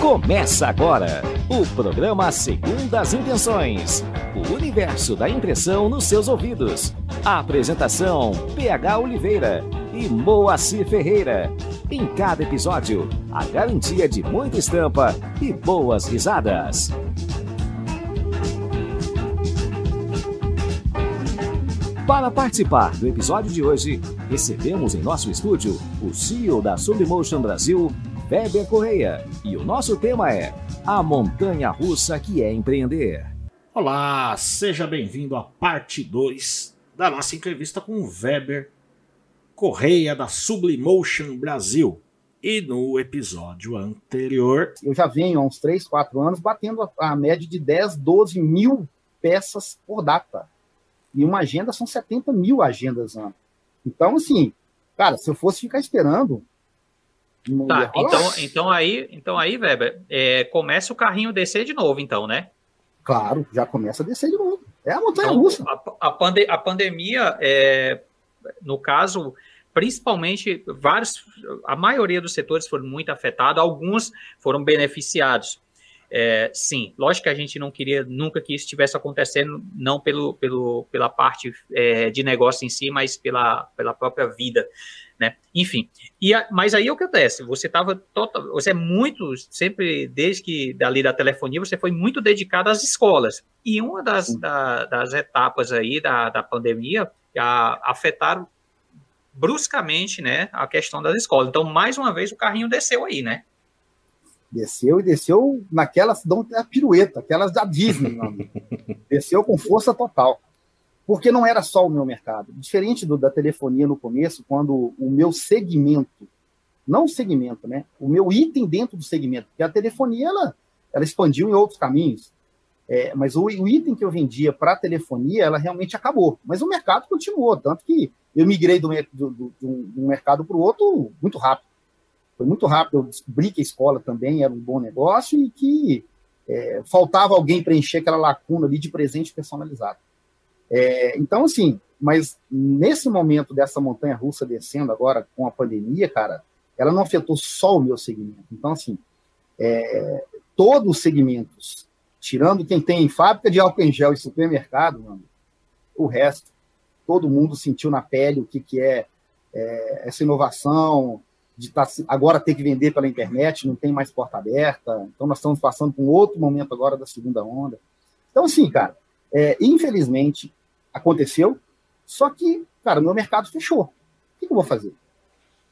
Começa agora o programa Segundas Intenções. O universo da impressão nos seus ouvidos. A apresentação: PH Oliveira e Moacir Ferreira. Em cada episódio, a garantia de muita estampa e boas risadas. Para participar do episódio de hoje, recebemos em nosso estúdio o CEO da Submotion Brasil, Weber Correia. E o nosso tema é A Montanha Russa que é Empreender. Olá, seja bem-vindo à parte 2 da nossa entrevista com o Weber Correia da Sublimotion Brasil. E no episódio anterior. Eu já venho há uns 3, 4 anos batendo a, a média de 10, 12 mil peças por data. E uma agenda são 70 mil agendas ano. Então, assim, cara, se eu fosse ficar esperando. Tá, então, então aí, então aí, Weber, é, começa o carrinho descer de novo, então, né? Claro, já começa a descer de novo. É a montanha então, russa. A, a, pande a pandemia, é, no caso, principalmente vários, a maioria dos setores foram muito afetados, alguns foram beneficiados. É, sim, lógico que a gente não queria nunca que isso estivesse acontecendo, não pelo, pelo, pela parte é, de negócio em si, mas pela, pela própria vida, né? Enfim, e a, mas aí o que acontece? Você estava total, você é muito, sempre desde que dali da telefonia, você foi muito dedicado às escolas. E uma das, da, das etapas aí da, da pandemia a, afetaram bruscamente, né, a questão das escolas. Então, mais uma vez, o carrinho desceu aí, né? Desceu e desceu naquelas, dão a pirueta, aquelas da Disney, desceu com força total. Porque não era só o meu mercado. Diferente do, da telefonia no começo, quando o meu segmento, não segmento, né? O meu item dentro do segmento, porque a telefonia ela, ela expandiu em outros caminhos. É, mas o, o, item que eu vendia para telefonia, ela realmente acabou. Mas o mercado continuou, tanto que eu migrei do, do, do, do mercado para o outro muito rápido. Foi muito rápido, eu descobri que a escola também era um bom negócio e que é, faltava alguém preencher aquela lacuna ali de presente personalizado. É, então, assim, mas nesse momento dessa montanha russa descendo agora com a pandemia, cara, ela não afetou só o meu segmento. Então, assim, é, todos os segmentos, tirando quem tem fábrica de álcool em gel e supermercado, mano, o resto, todo mundo sentiu na pele o que, que é, é essa inovação, de tá, agora ter que vender pela internet, não tem mais porta aberta. Então, nós estamos passando por um outro momento agora da segunda onda. Então, assim, cara, é, infelizmente aconteceu, só que, cara, meu mercado fechou. O que, que eu vou fazer?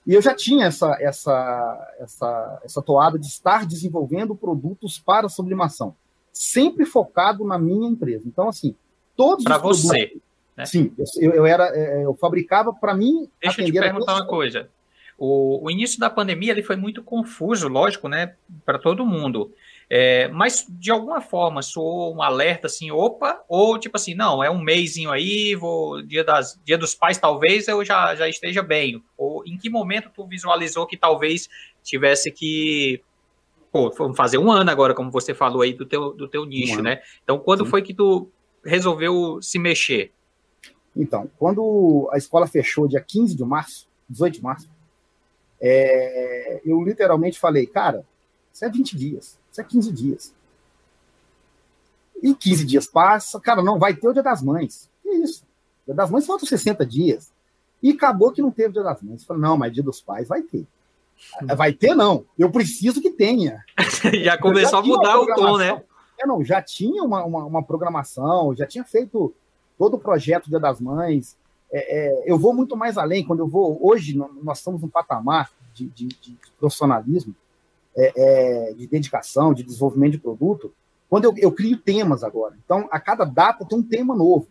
E eu já tinha essa, essa, essa, essa toada de estar desenvolvendo produtos para sublimação, sempre focado na minha empresa. Então, assim, todos para você. Né? Sim, eu, eu, era, é, eu fabricava para mim. Deixa eu te perguntar uma coisa. O, o, início da pandemia ele foi muito confuso, lógico, né, para todo mundo. É, mas de alguma forma soou um alerta assim, opa, ou tipo assim, não, é um mêsinho aí, vou dia das dia dos pais talvez eu já, já esteja bem. Ou em que momento tu visualizou que talvez tivesse que pô, vamos fazer um ano agora, como você falou aí do teu do teu nicho, um né? Então, quando Sim. foi que tu resolveu se mexer? Então, quando a escola fechou dia 15 de março, 18 de março, é, eu literalmente falei, cara, isso é 20 dias, isso é 15 dias. E 15 dias passa, cara, não vai ter o Dia das Mães. Que isso? Dia das Mães faltam 60 dias. E acabou que não teve o Dia das Mães. Falei, não, mas Dia dos Pais vai ter. Vai ter, não. Eu preciso que tenha. já começou já a mudar o tom, né? É, não, já tinha uma, uma, uma, programação, já tinha feito todo o projeto Dia das Mães, é, é, eu vou muito mais além. Quando eu vou. Hoje, nós estamos num patamar de, de, de profissionalismo, é, é, de dedicação, de desenvolvimento de produto, quando eu, eu, crio temas agora. Então, a cada data tem um tema novo.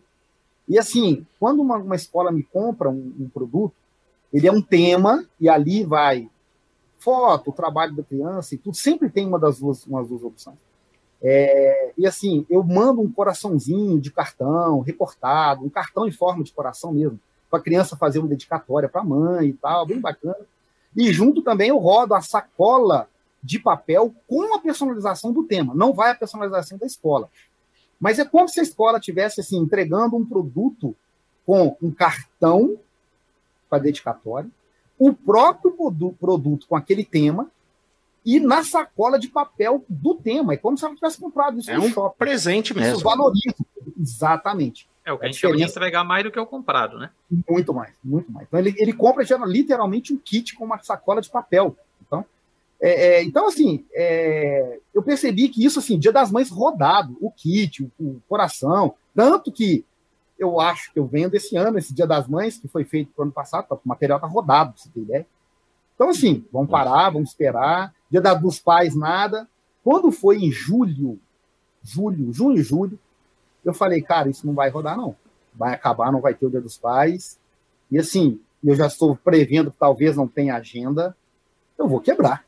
E assim, quando uma, uma escola me compra um, um, produto, ele é um tema, e ali vai foto, trabalho da criança e tudo, sempre tem uma das duas, umas duas opções. É, e assim, eu mando um coraçãozinho de cartão, recortado, um cartão em forma de coração mesmo, para a criança fazer uma dedicatória para a mãe e tal, bem bacana. E junto também eu rodo a sacola de papel com a personalização do tema. Não vai a personalização da escola. Mas é como se a escola tivesse assim, entregando um produto com um cartão para dedicatória, o próprio produto com aquele tema e na sacola de papel do tema. É como se ela tivesse comprado isso é um shopping. presente mesmo. Isso valoriza. Exatamente. É o que a, a gente chama de entregar mais do que o comprado, né? Muito mais, muito mais. Então ele, ele compra já, literalmente um kit com uma sacola de papel. Então, é, é, então assim, é, eu percebi que isso, assim, Dia das Mães rodado, o kit, o, o, coração, tanto que eu acho que eu vendo esse ano, esse Dia das Mães, que foi feito no ano passado, tá, o material tá rodado, pra você ter ideia. Então, assim, vamos parar, vamos esperar. Dia dos Pais, nada. Quando foi em julho, julho, junho, julho, eu falei, cara, isso não vai rodar, não. Vai acabar, não vai ter o Dia dos Pais. E assim, eu já estou prevendo que talvez não tenha agenda. Eu vou quebrar.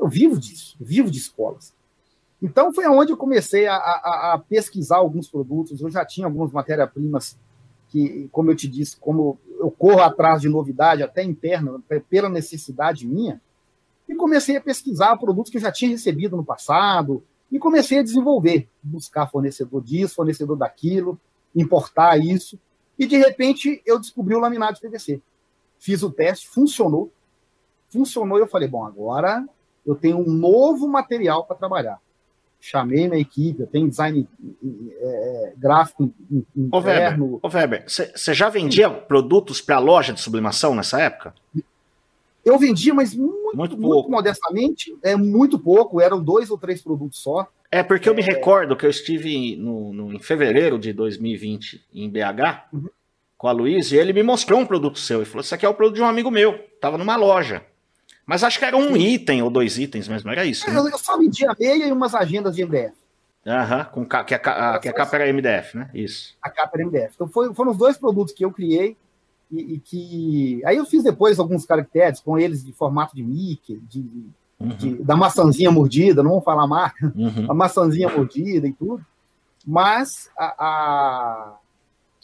Eu vivo disso, vivo de escolas. Então foi onde eu comecei a, a, a pesquisar alguns produtos. Eu já tinha algumas matérias-primas que, como eu te disse, como eu corro atrás de novidade, até interna, pela necessidade minha, e comecei a pesquisar produtos que eu já tinha recebido no passado, e comecei a desenvolver, buscar fornecedor disso, fornecedor daquilo, importar isso. E de repente eu descobri o laminado de PVC. Fiz o teste, funcionou. Funcionou e eu falei: bom, agora eu tenho um novo material para trabalhar. Chamei minha equipe, eu tenho design é, gráfico interno. Ô Weber, você já vendia produtos para a loja de sublimação nessa época? Eu vendia, mas muito, muito, muito, modestamente, é muito pouco, eram dois ou três produtos só. É, porque eu me é... recordo que eu estive no, no, em fevereiro de 2020 em BH uhum. com a Luiz e ele me mostrou um produto seu e falou: Isso aqui é o produto de um amigo meu, tava numa loja. Mas acho que era um Sim. item ou dois itens mesmo, era isso. É, né? Eu só vendia meia e umas agendas de MDF. Aham, com que, a, a, que a capa era MDF, né? Isso. A capa era MDF. Então foi, foram os dois produtos que eu criei e, e, que. Aí eu fiz depois alguns caracteres com eles de formato de Mickey, de, uhum. de da maçãzinha mordida, não vamos falar marca, uhum. a maçãzinha mordida e tudo. Mas a, a,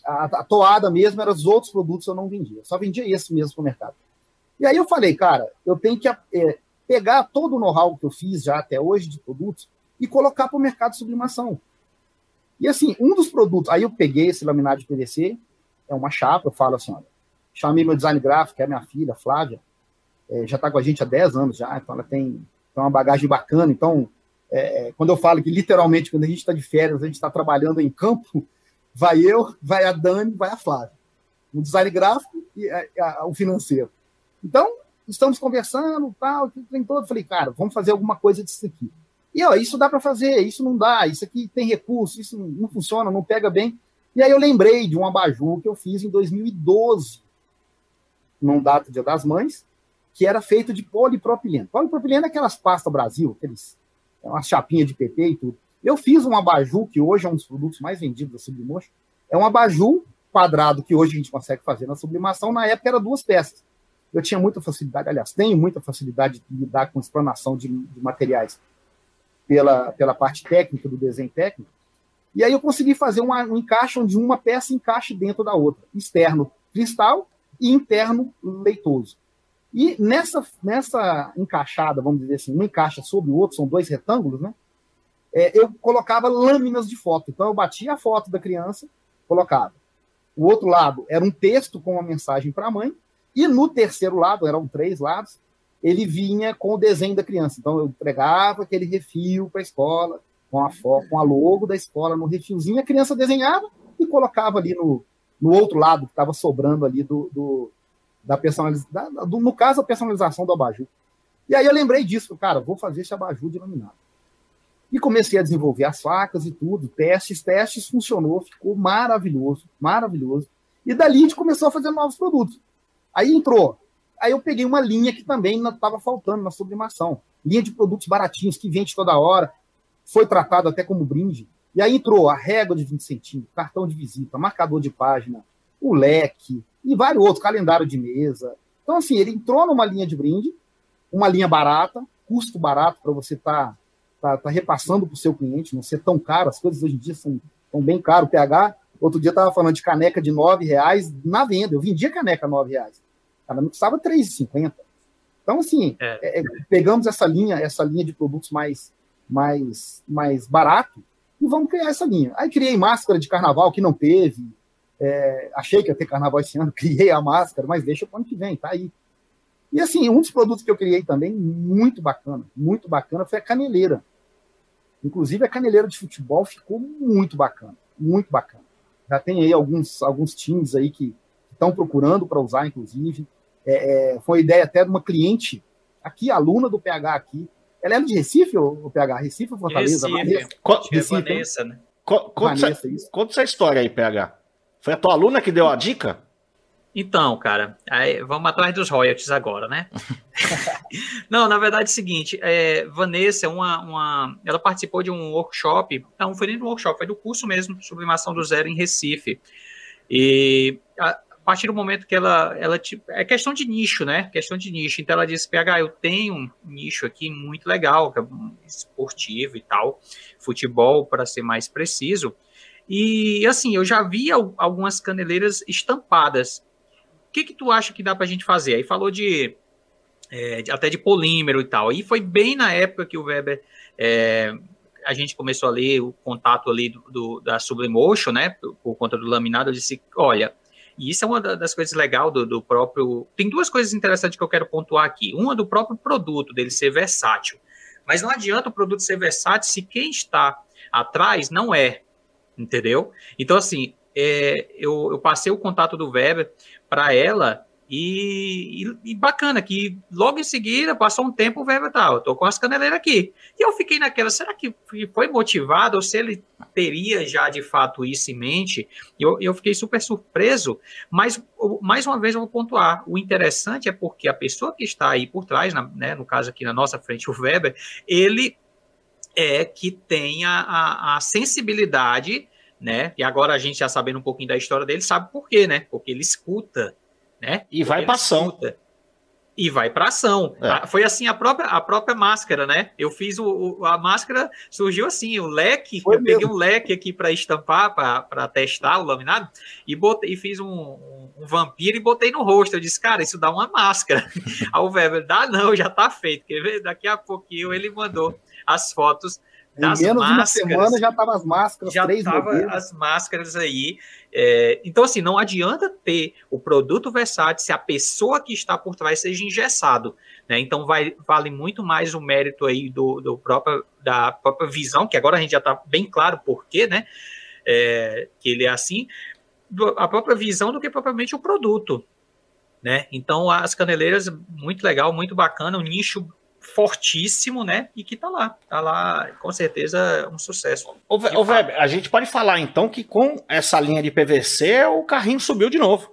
a, a toada mesmo eram os outros produtos que eu não vendia. Eu só vendia esse mesmo para o mercado. E aí eu falei, cara, eu tenho que é, pegar todo o know-how que eu fiz já até hoje de produtos e colocar para o mercado de sublimação. E assim, um dos produtos, aí eu peguei esse laminado de PVC, é uma chapa, eu falo assim, olha, Chamei meu design gráfico, que é minha filha, Flávia, é, já está com a gente há 10 anos já, então ela tem, tem uma bagagem bacana. Então, é, é, quando eu falo que literalmente, quando a gente está de férias, a gente está trabalhando em campo, vai eu, vai a Dani, vai a Flávia. O design gráfico e a, a, o financeiro. Então, estamos conversando, tal, tem todo. Falei, cara, vamos fazer alguma coisa disso aqui. E ó, isso dá para fazer, isso não dá, isso aqui tem recurso, isso não funciona, não pega bem. E aí eu lembrei de um abajur que eu fiz em 2012 num data Dia das Mães, que era feito de polipropileno. Polipropileno é aquelas pastas Brasil, aqueles, é uma chapinha de PP e tudo. Eu fiz um abajur, que hoje é um dos produtos mais vendidos da Sublimotion, é um abajur quadrado que hoje a gente consegue fazer na sublimação, na época era duas peças. Eu tinha muita facilidade, aliás, tenho muita facilidade de lidar com explanação de, de materiais pela, pela parte técnica do desenho técnico, e aí eu consegui fazer uma, um encaixe onde uma peça encaixe dentro da outra. Externo, cristal, e interno leitoso. E nessa, nessa encaixada, vamos dizer assim, um encaixa sobre o outro, são dois retângulos, né? É, eu colocava lâminas de foto. Então eu batia a foto da criança, colocava. O outro lado era um texto com uma mensagem para a mãe, e no terceiro lado, eram três lados, ele vinha com o desenho da criança. Então eu entregava aquele refil para a escola, com a, com a logo da escola no refilzinho, a criança desenhava e colocava ali no, no outro lado que estava sobrando ali do, do da personalização, no caso, a personalização do abajur. E aí eu lembrei disso, cara, vou fazer esse abajur de laminado. E comecei a desenvolver as facas e tudo, testes, testes, funcionou, ficou maravilhoso, maravilhoso. E dali a gente começou a fazer novos produtos. Aí entrou. Aí eu peguei uma linha que também estava faltando na sublimação. Linha de produtos baratinhos que vende toda hora. Foi tratado até como brinde. E aí entrou a régua de 20 centímetros, cartão de visita, marcador de página, o leque e vários outros, calendário de mesa. Então, assim, ele entrou numa linha de brinde, uma linha barata, custo barato para você estar tá, tá, tá repassando para o seu cliente, não ser tão caro. As coisas hoje em dia são, bem caras. O PH, outro dia estava falando de caneca de R$ reais na venda. Eu vendia caneca R$ reais. Me custava R$ 3,50. Então, assim, é. É, é, pegamos essa linha, essa linha de produtos mais, mais, mais barato e vamos criar essa linha. Aí criei máscara de carnaval que não teve. É, achei que ia ter carnaval esse ano, criei a máscara, mas deixa o ano que vem, tá aí. E assim, um dos produtos que eu criei também, muito bacana, muito bacana, foi a caneleira. Inclusive, a caneleira de futebol ficou muito bacana, muito bacana. Já tem aí alguns, alguns times aí que estão procurando para usar, inclusive. É, é, foi uma ideia até de uma cliente aqui, aluna do PH aqui. Ela é de Recife, ou PH? Recife ou Fortaleza? Recife. Vanessa? Co Recife, é Vanessa, né? Co conta, Vanessa, essa, isso. conta essa história aí, PH. Foi a tua aluna que deu a dica? Então, cara, aí vamos atrás dos royalties agora, né? não, na verdade é o seguinte, é, Vanessa, é uma, uma, ela participou de um workshop, não foi nem do workshop, foi do curso mesmo, Sublimação do Zero em Recife. E a partir do momento que ela, ela, é questão de nicho, né? Questão de nicho. Então ela disse, PH, eu tenho um nicho aqui muito legal, que é esportivo e tal, futebol, para ser mais preciso. E assim, eu já vi algumas caneleiras estampadas que, que tu acha que dá para a gente fazer? Aí falou de, é, até de polímero e tal. E foi bem na época que o Weber é, a gente começou a ler o contato ali do, do, da Sublimotion, né? Por, por, conta do laminado, eu disse, olha, e isso é uma das coisas legais do, do, próprio. Tem duas coisas interessantes que eu quero pontuar aqui. Uma do próprio produto, dele ser versátil. Mas não adianta o produto ser versátil se quem está atrás não é. Entendeu? Então, assim, é, eu, eu, passei o contato do Weber para ela e, e, e, bacana que logo em seguida, passou um tempo, o Weber tá, eu tô com as caneleiras aqui. E eu fiquei naquela, será que foi motivado ou se ele teria já de fato isso em mente? Eu, eu fiquei super surpreso, mas mais uma vez eu vou pontuar, o interessante é porque a pessoa que está aí por trás, na, né, no caso aqui na nossa frente, o Weber, ele é que tem a, a, a sensibilidade né? E agora a gente já sabendo um pouquinho da história dele, sabe por quê, né? Porque ele escuta, né? E vai para ação. E vai para ação. É. Foi assim a própria, a própria máscara, né? Eu fiz o, o a máscara, surgiu assim, o leque, Foi eu mesmo. peguei um leque aqui para estampar, para testar o laminado, e botei e fiz um, um, um, vampiro e botei no rosto. Eu disse, cara, isso dá uma máscara. Aí o Weber, dá não, já tá feito. Quer ver? Daqui a pouquinho ele mandou as fotos das em menos máscaras, de uma semana já estavam as máscaras, já três tava as máscaras aí. É, então, assim, não adianta ter o produto versátil se a pessoa que está por trás seja engessado. Né? Então, vai, vale muito mais o mérito aí do, do próprio, da própria visão, que agora a gente já está bem claro por quê, né? É, que ele é assim, do, a própria visão do que propriamente o produto. Né? Então, as caneleiras, muito legal, muito bacana, um nicho fortíssimo, né? E que tá lá. Tá lá, com certeza, um sucesso. Ô, ô Weber, a gente pode falar então que com essa linha de PVC o carrinho subiu de novo.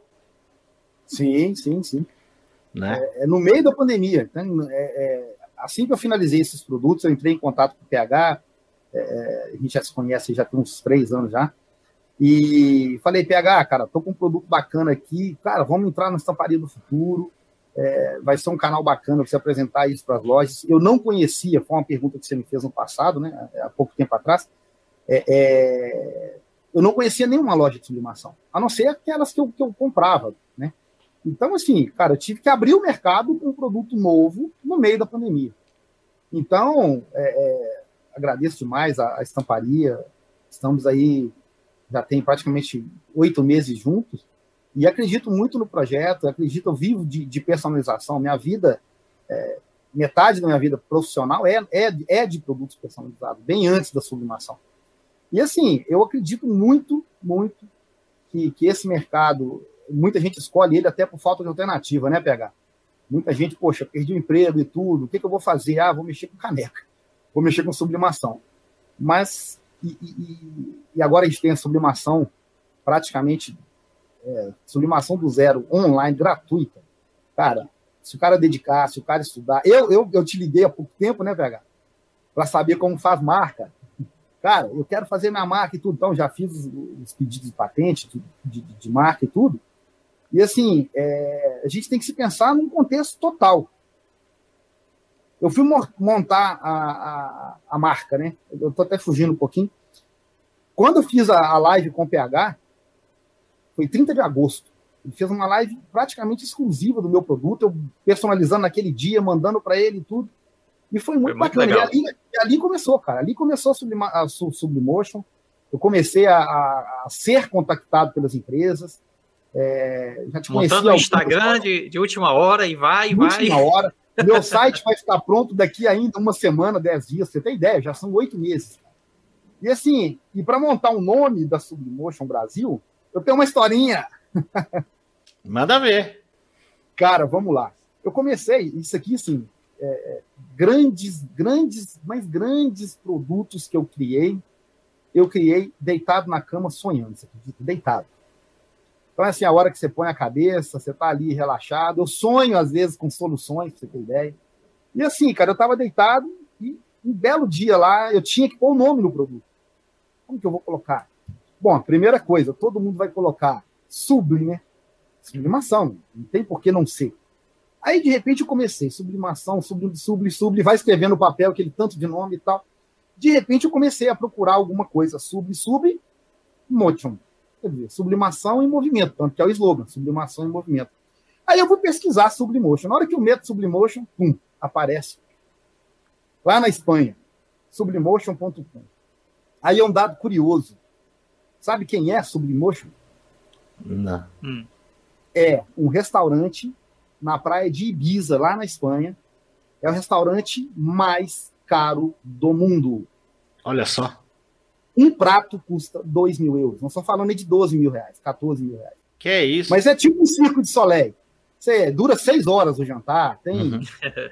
Sim, sim, sim. Né? É, é no meio da pandemia. Né? É, é, assim que eu finalizei esses produtos, eu entrei em contato com o PH. É, é, a gente já se conhece já tem uns três anos já. E falei, PH, cara, tô com um produto bacana aqui. Cara, vamos entrar na estamparia do futuro é, vai ser um canal bacana você apresentar isso para as lojas. Eu não conhecia, foi uma pergunta que você me fez no passado, né, há pouco tempo atrás. É, é, eu não conhecia nenhuma loja de sublimação, a não ser aquelas que eu, que eu comprava, né? Então, assim, cara, eu tive que abrir o mercado com um produto novo no meio da pandemia. Então, é, é, agradeço demais a, a estamparia. Estamos aí, já tem praticamente oito meses juntos. E acredito muito no projeto, acredito, eu vivo de, de personalização. Minha vida, é, metade da minha vida profissional é, é, é de produtos personalizados, bem antes da sublimação. E assim, eu acredito muito, muito que, que esse mercado, muita gente escolhe ele até por falta de alternativa, né, PH? Muita gente, poxa, perdi o emprego e tudo, o que, que eu vou fazer? Ah, vou mexer com caneca, vou mexer com sublimação. Mas, e, e, e agora a gente tem a sublimação praticamente é, sublimação do zero online, gratuita. Cara, se o cara dedicar, se o cara estudar. Eu, eu, eu te liguei há pouco tempo, né, PH? Para saber como faz marca. Cara, eu quero fazer minha marca e tudo. Então, já fiz os, os pedidos de patente, de, de, de, marca e tudo. E, assim, é, a gente tem que se pensar num contexto total. Eu fui montar a, a, a marca, né? Eu estou até fugindo um pouquinho. Quando eu fiz a, a live com o PH, foi 30 de agosto. Ele fez uma live praticamente exclusiva do meu produto, eu personalizando naquele dia, mandando para ele tudo. E foi muito, foi muito bacana. E ali, ali, começou, cara. Ali começou a, sublima, a Sublimotion. Eu comecei a, a, a, ser contactado pelas empresas. É, já te Montando no Instagram de, de, última hora e vai, e vai. Última hora. Meu site vai ficar pronto daqui ainda uma semana, dez dias. Você tem ideia? Já são oito meses. E assim, e para montar um nome da Sublimotion Brasil, eu tenho uma historinha. Manda ver. Cara, vamos lá. Eu comecei, isso aqui, assim, é, é, grandes, grandes, mais grandes produtos que eu criei, eu criei deitado na cama sonhando, você acredita? Deitado. Então, é assim, a hora que você põe a cabeça, você tá ali relaxado. Eu sonho, às vezes, com soluções, pra você ter ideia. E assim, cara, eu tava deitado e um belo dia lá, eu tinha que pôr o nome no produto. Como que eu vou colocar? Bom, a primeira coisa, todo mundo vai colocar sublime? Sublimação, não tem por que não ser. Aí, de repente, eu comecei, sublimação, sublim, sublim, sublim, vai escrevendo no papel aquele tanto de nome e tal. De repente, eu comecei a procurar alguma coisa, sub, sub, motion. Quer dizer, sublimação em movimento, tanto que é o slogan, sublimação em movimento. Aí eu vou pesquisar Sublimotion. Na hora que eu meto Sublimotion, pum, aparece. Lá na Espanha, sublimotion.com. Aí é um dado curioso. Sabe quem é Sublimotion? Não. Hum. É um restaurante na praia de Ibiza, lá na Espanha. É o restaurante mais caro do mundo. Olha só. Um prato custa 2 mil euros. Não estou falando de 12 mil reais, 14 mil reais. Que é isso? Mas é tipo um circo de Soleil. Você dura seis horas o jantar, tem, uhum.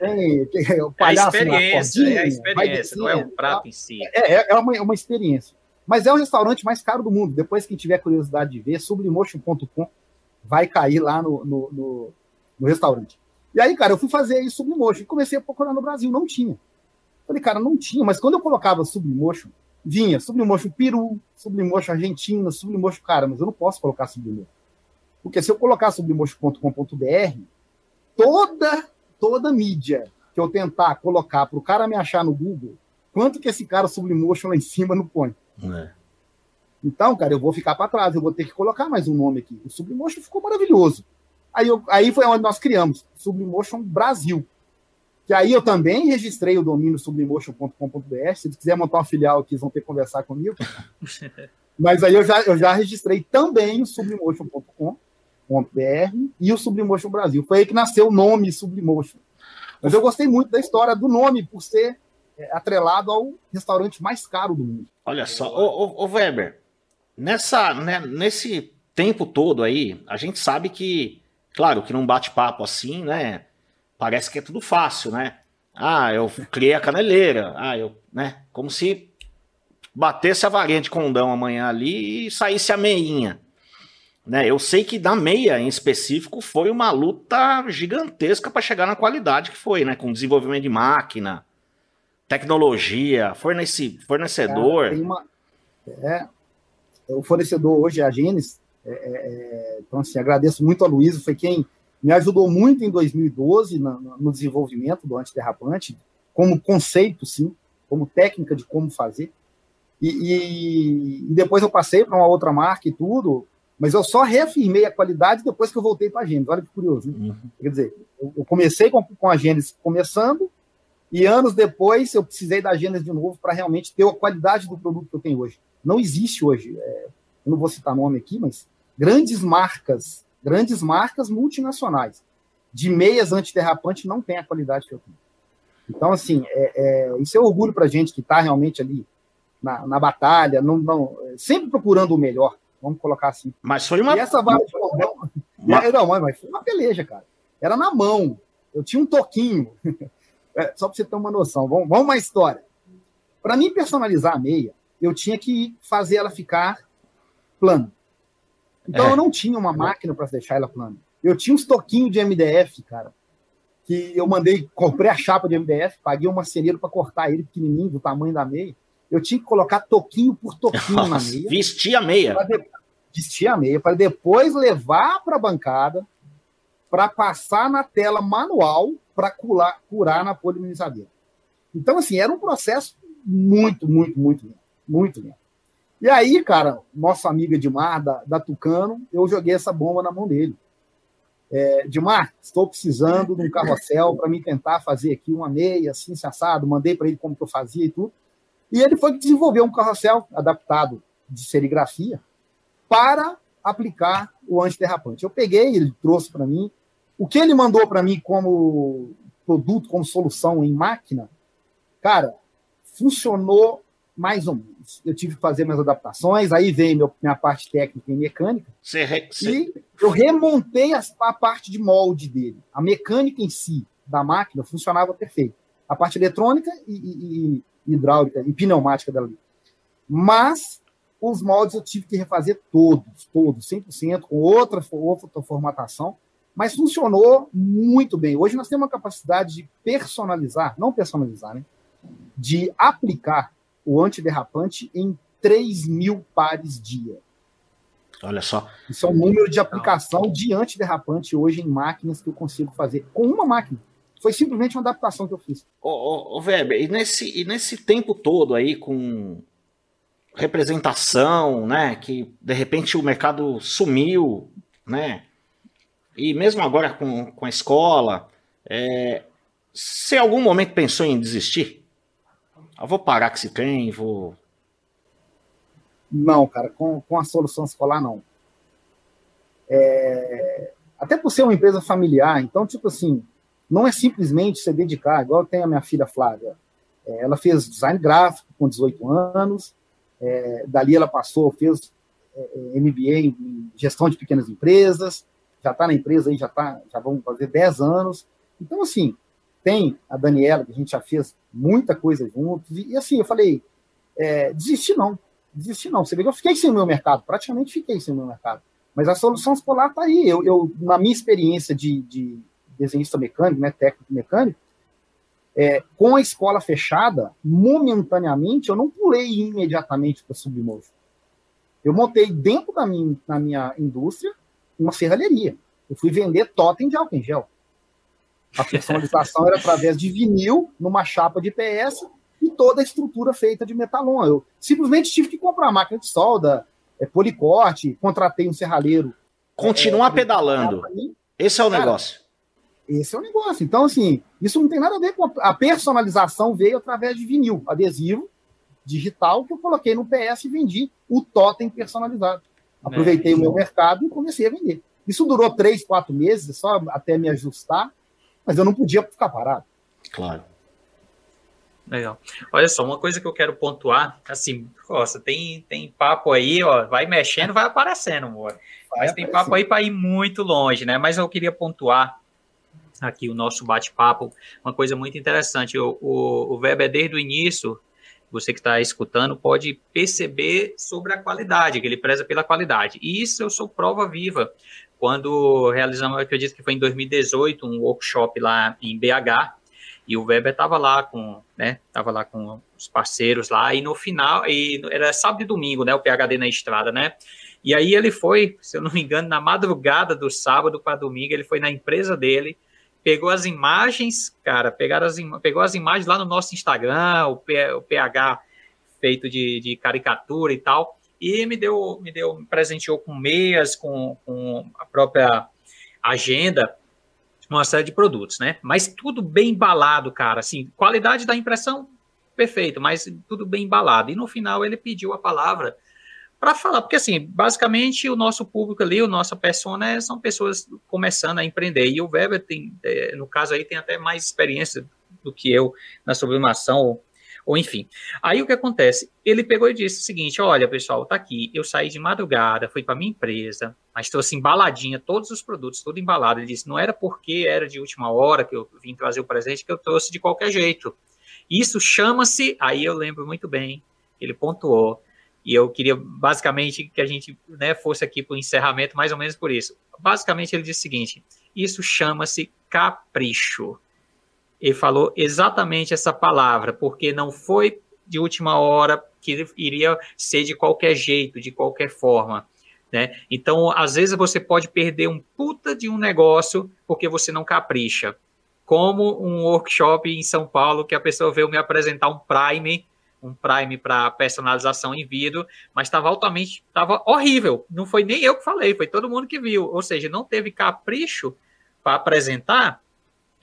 tem, tem o palhaço é a experiência, é a experiência, não é o prato em si. É, é, é uma, uma experiência. Mas é o restaurante mais caro do mundo. Depois, quem tiver curiosidade de ver, sublimotion.com vai cair lá no, no, no, no, restaurante. E aí, cara, eu fui fazer isso Sublimotion comecei a procurar no Brasil. Não tinha. Falei, cara, não tinha. Mas quando eu colocava Sublimotion, vinha Sublimotion Peru, Sublimotion Argentina, Sublimotion. Cara, mas eu não posso colocar Sublimotion. Porque se eu colocar sublimotion.com.br, toda, toda mídia que eu tentar colocar para o cara me achar no Google, quanto que esse cara Sublimotion lá em cima não põe? É. Então, cara, eu vou ficar para trás, eu vou ter que colocar mais um nome aqui. O Sublimotion ficou maravilhoso. Aí, eu, aí foi onde nós criamos, Sublimotion Brasil. Que aí eu também registrei o domínio sublimotion.com.br. Se quiser montar uma filial aqui, vão ter que conversar comigo. Mas aí eu já, eu já registrei também o sublimotion.com .br e o Sublimotion Brasil. Foi aí que nasceu o nome Sublimotion. Mas eu gostei muito da história do nome, por ser atrelado ao restaurante mais caro do mundo. Olha só, ô, ô, ô Weber, nessa, né, nesse tempo todo aí, a gente sabe que, claro, que num bate-papo assim, né, parece que é tudo fácil, né? Ah, eu criei a caneleira, ah, eu, né, como se batesse a varinha de condão amanhã ali e saísse a meinha. Né? Eu sei que da meia em específico foi uma luta gigantesca para chegar na qualidade que foi, né? Com desenvolvimento de máquina, tecnologia, fornece, fornecedor. Cara, uma, é, o fornecedor hoje é a Gênesis. É, é, é, então, assim, agradeço muito a Luísa, foi quem me ajudou muito em 2012 no, no desenvolvimento do antiderrapante, como conceito, sim, como técnica de como fazer. E, e, e depois eu passei para uma outra marca e tudo, mas eu só reafirmei a qualidade depois que eu voltei para a Gênesis. Olha que curioso. Né? Uhum. Quer dizer, eu, eu comecei com, com, a Gênesis começando, e anos depois eu precisei da Gênesis de novo para realmente ter a qualidade do produto que eu tenho hoje. Não existe hoje, é, eu não vou citar nome aqui, mas grandes marcas, grandes marcas multinacionais de meias antiderrapante não tem a qualidade que eu tenho. Então, assim, é, é, isso é orgulho para a gente que está realmente ali na, na batalha, não, não, sempre procurando o melhor. Vamos colocar assim. Mas foi uma. E essa vara de condão. Uma... Não, mas foi uma peleja, cara. Era na mão. Eu tinha um toquinho. É, só para você ter uma noção. Vamos, vamos uma história. Para mim personalizar a meia, eu tinha que fazer ela ficar plana. Então é. eu não tinha uma máquina para deixar ela plana. Eu tinha uns toquinhos de MDF, cara, que eu mandei, comprei a chapa de MDF, paguei um marceneiro para cortar ele pequenininho, do tamanho da meia eu tinha que colocar toquinho por toquinho Nossa, na meia. Vestir a meia. Vestir a meia, para depois levar para a bancada, para passar na tela manual para curar, curar na polimerizadeira. Então, assim, era um processo muito, muito, muito lento. Muito lento. E aí, cara, nosso amigo Edmar, da, da Tucano, eu joguei essa bomba na mão dele. É, Edmar, estou precisando de um carrossel para me tentar fazer aqui uma meia, assim, assado. Mandei para ele como que eu fazia e tudo. E ele foi que desenvolveu um carrossel adaptado de serigrafia para aplicar o antiderrapante. Eu peguei, ele trouxe para mim. O que ele mandou para mim como produto, como solução em máquina, cara, funcionou mais ou menos. Eu tive que fazer minhas adaptações, aí veio meu, minha parte técnica e mecânica. Você re... E eu remontei a, a, parte de molde dele. A mecânica em si da máquina funcionava perfeito. A parte eletrônica e, e, e hidráulica e pneumática dela. Mas os moldes eu tive que refazer todos, todos, 100%, com outra, outra formatação, mas funcionou muito bem. Hoje nós temos uma capacidade de personalizar, não personalizar, né? De aplicar o antiderrapante em 3 mil pares dia. Olha só. Isso é o número de aplicação de antiderrapante hoje em máquinas que eu consigo fazer com uma máquina. Foi simplesmente uma adaptação que eu fiz. Ô, ô, ô Weber, e nesse, e nesse tempo todo aí com representação, né, que de repente o mercado sumiu, né, e mesmo agora com, com a escola, é, em algum momento pensou em desistir? Eu vou parar com esse trem, vou... Não, cara, com, com a solução escolar, não. É, até por ser uma empresa familiar, então, tipo assim, não é simplesmente se dedicar, igual tem a minha filha Flávia. É, ela fez design gráfico com 18 anos, é, dali ela passou, fez é, MBA em gestão de pequenas empresas, já está na empresa aí, já, tá, já vão fazer 10 anos. Então, assim, tem a Daniela, que a gente já fez muita coisa juntos, e, e assim, eu falei, é, não, desistir não. Você vê que eu fiquei sem o meu mercado, praticamente fiquei sem o meu mercado. Mas a solução escolar está aí. Eu, eu, na minha experiência de, de desenhista mecânico, né, técnico mecânico, é, com a escola fechada, momentaneamente, eu não pulei imediatamente para Submotion. Eu montei dentro da minha, da minha indústria uma serralheria. Eu fui vender totem de álcool em gel. A personalização era através de vinil, numa chapa de PS, e toda a estrutura feita de metalon. Eu simplesmente tive que comprar máquina de solda, é, policorte, contratei um serralheiro. Continua é, pedalando. Esse é o Cara, negócio. Esse é o negócio. Então, assim, isso não tem nada a ver com a, a personalização, veio através de vinil, adesivo digital que eu coloquei no PS e vendi o totem personalizado. Aproveitei é, o meu mercado e comecei a vender. Isso durou três, quatro meses, só até me ajustar, mas eu não podia ficar parado. Claro. Legal. Olha só, uma coisa que eu quero pontuar, assim, nossa, tem, tem papo aí, ó, vai mexendo, vai aparecendo, amor. Mas tem papo aí para ir muito longe, né? Mas eu queria pontuar aqui o nosso bate-papo, uma coisa muito interessante. O, o, o Weber, desde o início, você que está escutando, pode perceber sobre a qualidade, que ele preza pela qualidade. E isso eu sou prova viva. Quando realizamos, eu acredito que foi em 2018, um workshop lá em BH, e o Weber estava lá com, né, tava lá com os parceiros lá, e no final, e era sábado e domingo, né, o PHD na estrada, né, e aí ele foi, se eu não me engano, na madrugada do sábado para domingo, ele foi na empresa dele, pegou as imagens, cara, pegaram as, pegou as imagens lá no nosso Instagram, o, P, o PH feito de, de, caricatura e tal, e me deu, me deu, me presenteou com meias, com, com a própria agenda, uma série de produtos, né? Mas tudo bem embalado, cara, assim, qualidade da impressão, perfeito, mas tudo bem embalado. E no final ele pediu a palavra para falar, porque assim, basicamente o nosso público ali, o nossa persona é, são pessoas começando a empreender, e o Weber tem, é, no caso aí, tem até mais experiência do que eu na sublimação, ou, ou, enfim. Aí o que acontece? Ele pegou e disse o seguinte, olha pessoal, tá aqui, eu saí de madrugada, fui para minha empresa, mas trouxe embaladinha, todos os produtos, tudo embalado. Ele disse, não era porque era de última hora que eu vim trazer o presente, que eu trouxe de qualquer jeito. Isso chama-se, aí eu lembro muito bem, ele pontuou, e eu queria basicamente que a gente né, fosse aqui para o encerramento, mais ou menos por isso. Basicamente, ele disse o seguinte: isso chama-se capricho. Ele falou exatamente essa palavra, porque não foi de última hora que iria ser de qualquer jeito, de qualquer forma. Né? Então, às vezes você pode perder um puta de um negócio porque você não capricha. Como um workshop em São Paulo que a pessoa veio me apresentar um Prime um Prime para personalização em vidro, mas estava altamente, estava horrível. Não foi nem eu que falei, foi todo mundo que viu. Ou seja, não teve capricho para apresentar.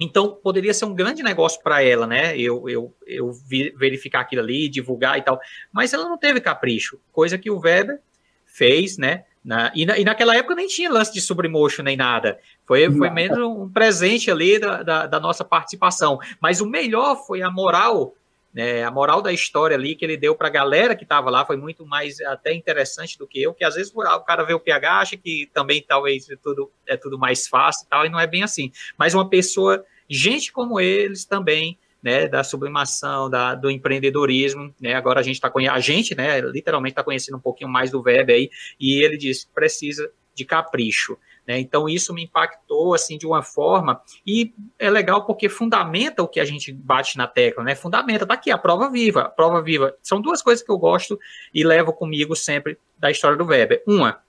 Então, poderia ser um grande negócio para ela, né? Eu, eu, eu verificar aquilo ali, divulgar e tal. Mas ela não teve capricho, coisa que o Weber fez, né? Na, e, na, e, naquela época nem tinha lance de submotion nem nada. Foi, foi menos um presente ali da, da, da, nossa participação. Mas o melhor foi a moral, né, a moral da história ali que ele deu para a galera que estava lá. Foi muito mais até interessante do que eu, que às vezes o cara vê o PH, acha que também talvez é tudo, é tudo mais fácil e tal, e não é bem assim. Mas uma pessoa, gente como eles também né, da sublimação, da, do empreendedorismo, né, agora a gente está a gente, né, literalmente está conhecendo um pouquinho mais do web aí, e ele disse precisa de capricho, né, então isso me impactou, assim, de uma forma, e é legal porque fundamenta o que a gente bate na tecla, né, fundamenta, tá aqui, a prova viva, a prova viva, são duas coisas que eu gosto e levo comigo sempre da história do web, uma,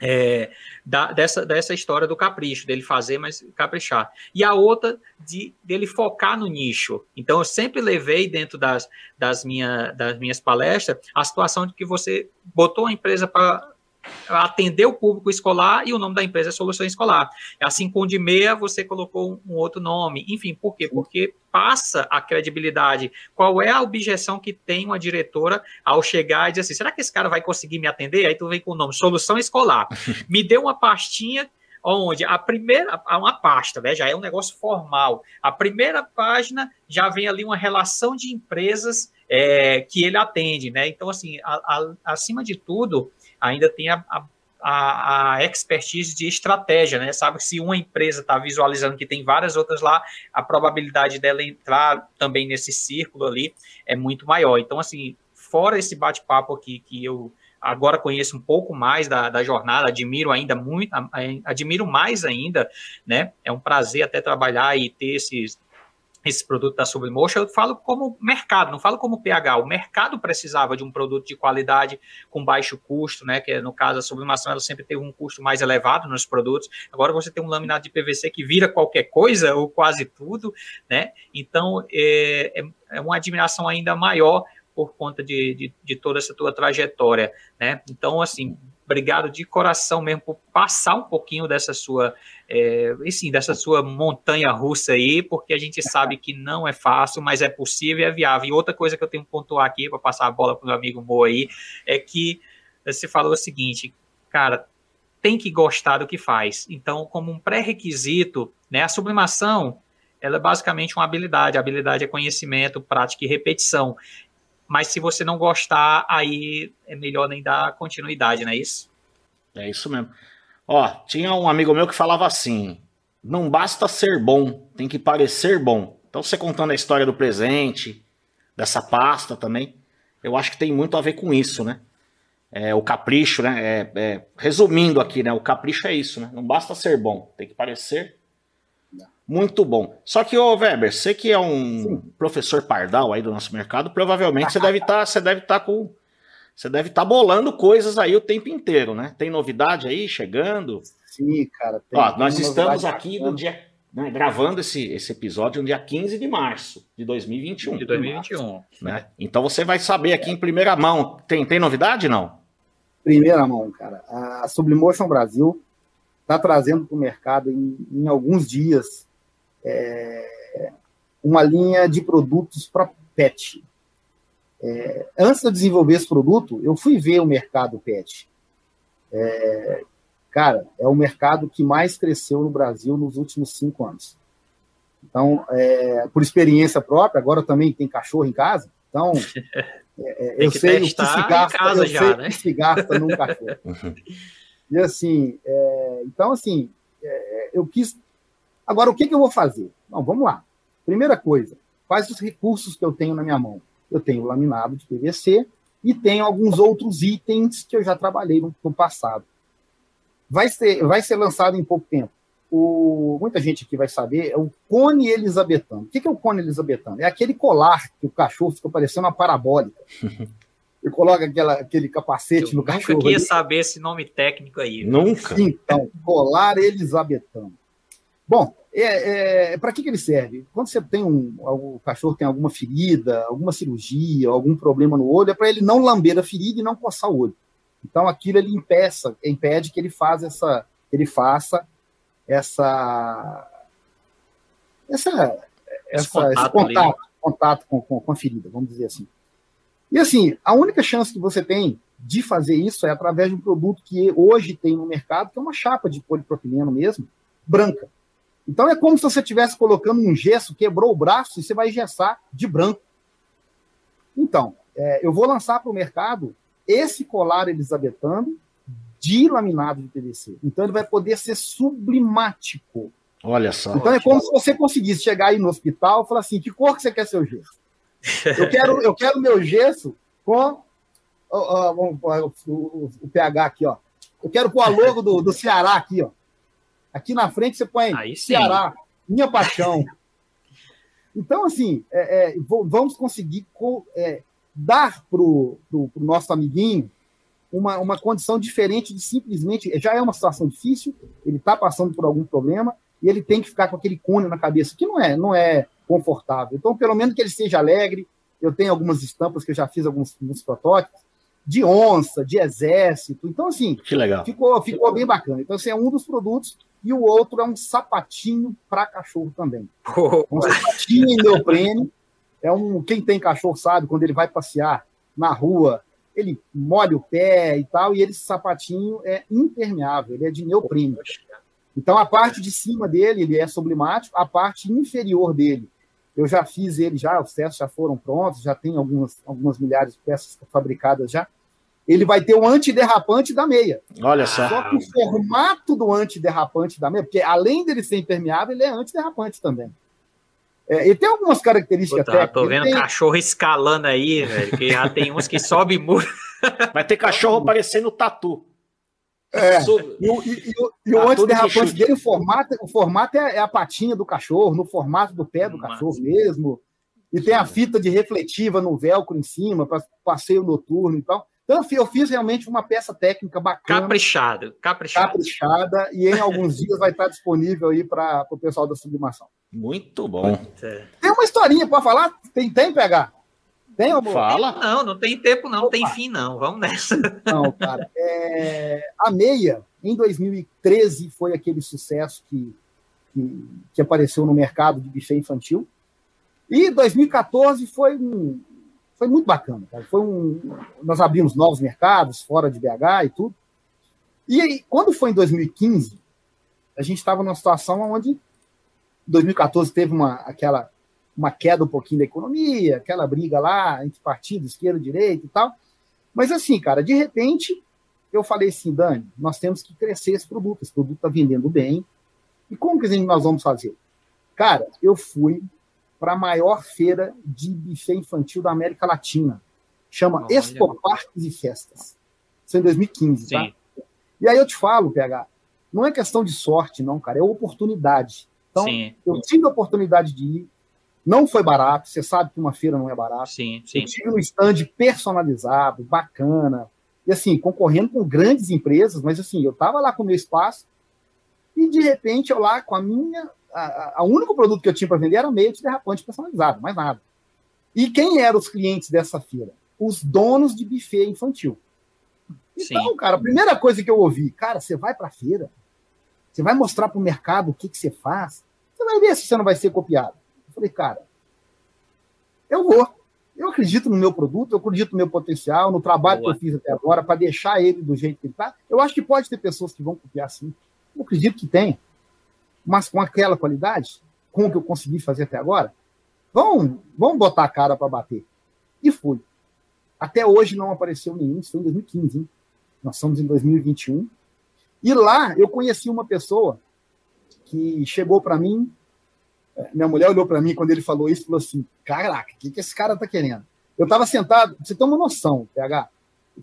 é, da, dessa, dessa história do capricho, dele fazer, mas caprichar. E a outra, de dele focar no nicho. Então, eu sempre levei dentro das, das, minha, das minhas palestras a situação de que você botou a empresa para atender o público escolar e o nome da empresa é Solução Escolar. Assim com o de meia, você colocou um outro nome. Enfim, por quê? Porque passa a credibilidade. Qual é a objeção que tem uma diretora ao chegar e dizer assim: será que esse cara vai conseguir me atender? Aí tu vem com o nome Solução Escolar. Me deu uma pastinha onde a primeira, uma pasta, né, já é um negócio formal. A primeira página já vem ali uma relação de empresas é, que ele atende, né? Então, assim, a, a, acima de tudo, ainda tem a, a, a expertise de estratégia, né? Sabe se uma empresa está visualizando que tem várias outras lá, a probabilidade dela entrar também nesse círculo ali é muito maior. Então, assim, fora esse bate-papo aqui que eu agora conheço um pouco mais da, da jornada, admiro ainda muito, admiro mais ainda, né? É um prazer até trabalhar e ter esses, esse produto da Sublimotion, eu falo como mercado, não falo como PH. O mercado precisava de um produto de qualidade com baixo custo, né? Que no caso a sublimação ela sempre teve um custo mais elevado nos produtos. Agora você tem um laminado de PVC que vira qualquer coisa ou quase tudo, né? Então é, é, é uma admiração ainda maior por conta de, de, de toda essa tua trajetória, né? Então assim obrigado de coração mesmo por passar um pouquinho dessa sua, é, assim, dessa sua montanha russa aí, porque a gente sabe que não é fácil, mas é possível e é viável. E outra coisa que eu tenho que pontuar aqui, para passar a bola para o meu amigo Mo aí, é que você falou o seguinte, cara, tem que gostar do que faz. Então, como um pré-requisito, né, a sublimação, ela é basicamente uma habilidade. A habilidade é conhecimento, prática e repetição mas se você não gostar, aí é melhor nem dar continuidade, não é isso? É isso mesmo. Ó, tinha um amigo meu que falava assim: não basta ser bom, tem que parecer bom. Então, você contando a história do presente, dessa pasta também, eu acho que tem muito a ver com isso, né? É, o capricho, né? É, é, resumindo aqui, né? O capricho é isso, né? Não basta ser bom, tem que parecer muito bom. Só que, ô Weber, você que é um Sim. professor pardal aí do nosso mercado, provavelmente você deve estar, tá, você deve estar tá com. Você deve estar tá bolando coisas aí o tempo inteiro, né? Tem novidade aí chegando? Sim, cara. Tem, Ó, nós estamos aqui no dia, né, gravando esse, esse episódio no dia 15 de março de 2021. De 2021. Né? Então você vai saber aqui em primeira mão. Tem, tem novidade não? Primeira mão, cara. A Sublimotion Brasil está trazendo para o mercado em, em alguns dias é, uma linha de produtos para pet. É, antes de eu desenvolver esse produto, eu fui ver o mercado pet. É, cara, é o mercado que mais cresceu no Brasil nos últimos cinco anos. Então, é, por experiência própria, agora também tem cachorro em casa, então é, é, eu sei o que se gasta, eu já, sei né? que se gasta num cachorro. e assim, é, então assim, eu quis Agora, o que, que eu vou fazer? Bom, vamos lá. Primeira coisa, quais os recursos que eu tenho na minha mão? Eu tenho laminado de PVC e tenho alguns outros itens que eu já trabalhei no, no passado. Vai ser, vai ser lançado em pouco tempo. O, muita gente aqui vai saber, é o cone elisabetano. O que é o cone elisabetano? É aquele colar que o cachorro fica parecendo uma parabólica. Ele coloca aquela, aquele capacete eu no cachorro. Eu nunca queria saber esse nome técnico aí. Nunca. Então, colar elisabetano. Bom, é, é para que, que ele serve? Quando você tem um, o cachorro tem alguma ferida, alguma cirurgia, algum problema no olho, é para ele não lamber a ferida e não coçar o olho. Então aquilo ele impeça, impede que ele faça essa, ele faça essa essa, essa esse contato, esse contato, contato com, com, com, a ferida, vamos dizer assim. E assim, a única chance que você tem de fazer isso é através de um produto que hoje tem no mercado, que é uma chapa de polipropileno mesmo, branca. Então é como se você estivesse colocando um gesso, quebrou o braço e você vai engessar de branco. Então, é, eu vou lançar para o mercado esse colar elisabetano de laminado de PVC. Então ele vai poder ser sublimático. Olha só. Então é como se você conseguisse chegar aí no hospital e falar assim: que cor que você quer seu gesso? Eu quero, eu quero meu gesso com o, o, o, o pH aqui, ó. Eu quero pôr a logo do, do Ceará aqui, ó. Aqui na frente você põe Ceará, minha paixão. Então, assim, é, é, vamos conseguir é, dar para o nosso amiguinho uma, uma condição diferente de simplesmente. Já é uma situação difícil, ele está passando por algum problema e ele tem que ficar com aquele cone na cabeça, que não é, não é confortável. Então, pelo menos que ele seja alegre. Eu tenho algumas estampas que eu já fiz alguns, alguns protótipos de onça, de exército. Então, assim, que legal. ficou, ficou bem bacana. Então, assim, é um dos produtos e o outro é um sapatinho para cachorro também. Um sapatinho em neoprene. É um, quem tem cachorro sabe, quando ele vai passear na rua, ele molha o pé e tal, e esse sapatinho é impermeável, ele é de neoprene. Então a parte de cima dele, ele é sublimático, a parte inferior dele, eu já fiz ele já, os testes já foram prontos, já tem algumas, algumas milhares de peças fabricadas já ele vai ter o antiderrapante da meia. Olha só. Só que o formato do antiderrapante da meia, porque além dele ser impermeável, ele é antiderrapante também. É, ele tem algumas características Puta, técnicas. Tô vendo tem... cachorro escalando aí, velho, que já tem uns que sobe muro. Vai ter cachorro parecendo tatu. É, e, o, e, e o antiderrapante dele, o formato, o formato é, é, a patinha do cachorro, no formato do pé do cachorro mesmo. E tem a fita de refletiva no velcro em cima, para passeio noturno e tal. Então, eu fiz realmente uma peça técnica bacana. Caprichado, caprichado. Caprichada, e em alguns dias vai estar disponível aí para o pessoal da sublimação. Muito bom. Tem uma historinha para falar? Tem, tem, pegar? Tem, amor? Fala. Não, não tem tempo, não, Opa. tem fim, não. Vamos nessa. Não, cara. É, a meia, em 2013, foi aquele sucesso que, que, que apareceu no mercado de buffet infantil. E 2014 foi um, foi muito bacana. Cara. Foi um, nós abrimos novos mercados fora de BH e tudo. E aí, quando foi em 2015, a gente estava numa situação onde, em 2014, teve uma, aquela, uma queda um pouquinho da economia, aquela briga lá entre partido, esquerda, direita e tal. Mas assim, cara, de repente, eu falei assim, Dani, nós temos que crescer esse produto, esse produto está vendendo bem. E como que nós vamos fazer? Cara, eu fui para a maior feira de buffet infantil da América Latina. Chama Olha. Expo Parques e Festas. Isso é em 2015, tá? Sim. tá? E aí eu te falo, PH, não é questão de sorte, não, cara, é oportunidade. Então, sim. eu tive a oportunidade de ir, não foi barato, você sabe que uma feira não é barato. Sim, sim. Eu tive um stand personalizado, bacana, e assim, concorrendo com grandes empresas, mas assim, eu estava lá com o meu espaço, e de repente eu lá com a minha a, a, único produto que eu tinha para vender era meio de derrapante personalizado, mais nada. E quem eram os clientes dessa feira? Os donos de buffet infantil. Então, Sim. cara, a primeira coisa que eu ouvi, cara, você vai para a feira, você vai mostrar para o mercado o que, que você faz, você vai ver se você não vai ser copiado. Eu falei, cara, eu vou. Eu acredito no meu produto, eu acredito no meu potencial, no trabalho Boa. que eu fiz até agora, para deixar ele do jeito que ele está. Eu acho que pode ter pessoas que vão copiar sim. Eu acredito que tem mas com aquela qualidade, com o que eu consegui fazer até agora, vamos, vamos botar a cara para bater. E fui. Até hoje não apareceu nenhum, isso foi em 2015, hein? nós estamos em 2021. E lá eu conheci uma pessoa que chegou para mim, é, minha mulher olhou para mim quando ele falou isso falou assim: Caraca, o que, que esse cara tá querendo? Eu estava sentado, você tem uma noção, PH.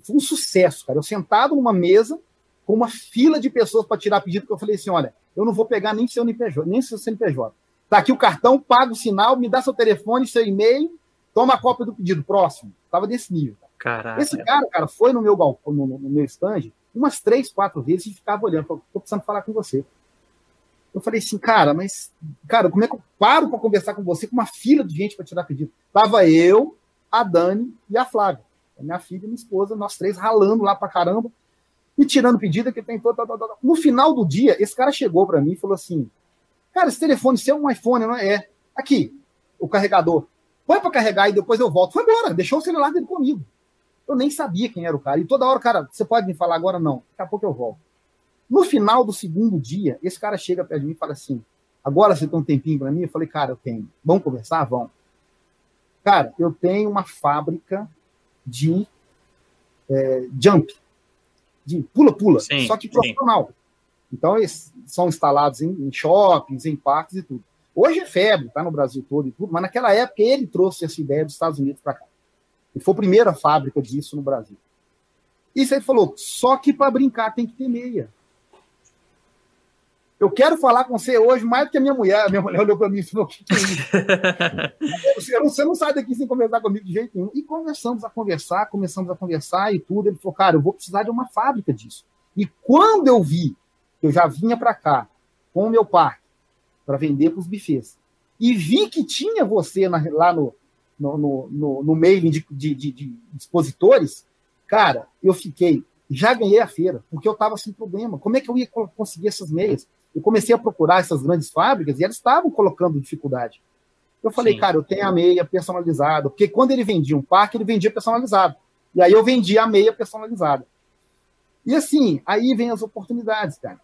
Foi um sucesso, cara. Eu sentado numa mesa com uma fila de pessoas para tirar pedido, que eu falei assim: olha, eu não vou pegar nem seu CNPJ, nem seu CNPJ. Tá aqui o cartão, paga o sinal, me dá seu telefone, seu e-mail, toma a cópia do pedido. Próximo. Tava desse nível. Caraca. Esse cara, cara, foi no meu galpão, no, no, meu stand, umas três, quatro vezes e ficava olhando. Falou, tô precisando falar com você. Eu falei assim, cara, mas, cara, como é que eu paro para conversar com você com uma fila de gente para tirar pedido? Tava eu, a Dani e a Flávia. A minha filha e minha esposa, nós três ralando lá para caramba e tirando pedido que tem todo, todo, todo. No final do dia, esse cara chegou para mim e falou assim: Cara, esse telefone seu é um iPhone, não é? é. Aqui, o carregador. Põe para carregar e depois eu volto. Foi embora, deixou o celular dele comigo. Eu nem sabia quem era o cara. E toda hora, cara, você pode me falar agora? Não. Daqui a pouco eu volto. No final do segundo dia, esse cara chega perto de mim e fala assim: Agora você tem um tempinho para mim? Eu falei, cara, eu tenho. Vamos conversar? Vamos. Cara, eu tenho uma fábrica de é, jump, de pula-pula, só que profissional. Sim. Então, eles são instalados em, em, shoppings, em parques e tudo. Hoje é febre, tá no Brasil todo e tudo, mas naquela época ele trouxe essa ideia dos Estados Unidos para cá. E foi a primeira fábrica disso no Brasil. Isso aí falou, só que para brincar tem que ter meia. Eu quero falar com você hoje mais do que a minha mulher. A minha mulher olhou para mim e falou: que, que é isso? você não sai daqui sem conversar comigo de jeito nenhum. E começamos a conversar, começamos a conversar e tudo. Ele falou: cara, eu vou precisar de uma fábrica disso. E quando eu vi, eu já vinha para cá com o meu parque para vender para os bufês, e vi que tinha você na, lá no, no, no, no, no mailing de, de, de, de expositores, cara, eu fiquei já ganhei a feira, porque eu estava sem problema. Como é que eu ia conseguir essas meias? Eu comecei a procurar essas grandes fábricas e elas estavam colocando dificuldade. Eu falei, Sim. cara, eu tenho a meia personalizada, porque quando ele vendia um parque, ele vendia personalizado. E aí eu vendia a meia personalizada. E assim, aí vem as oportunidades, cara.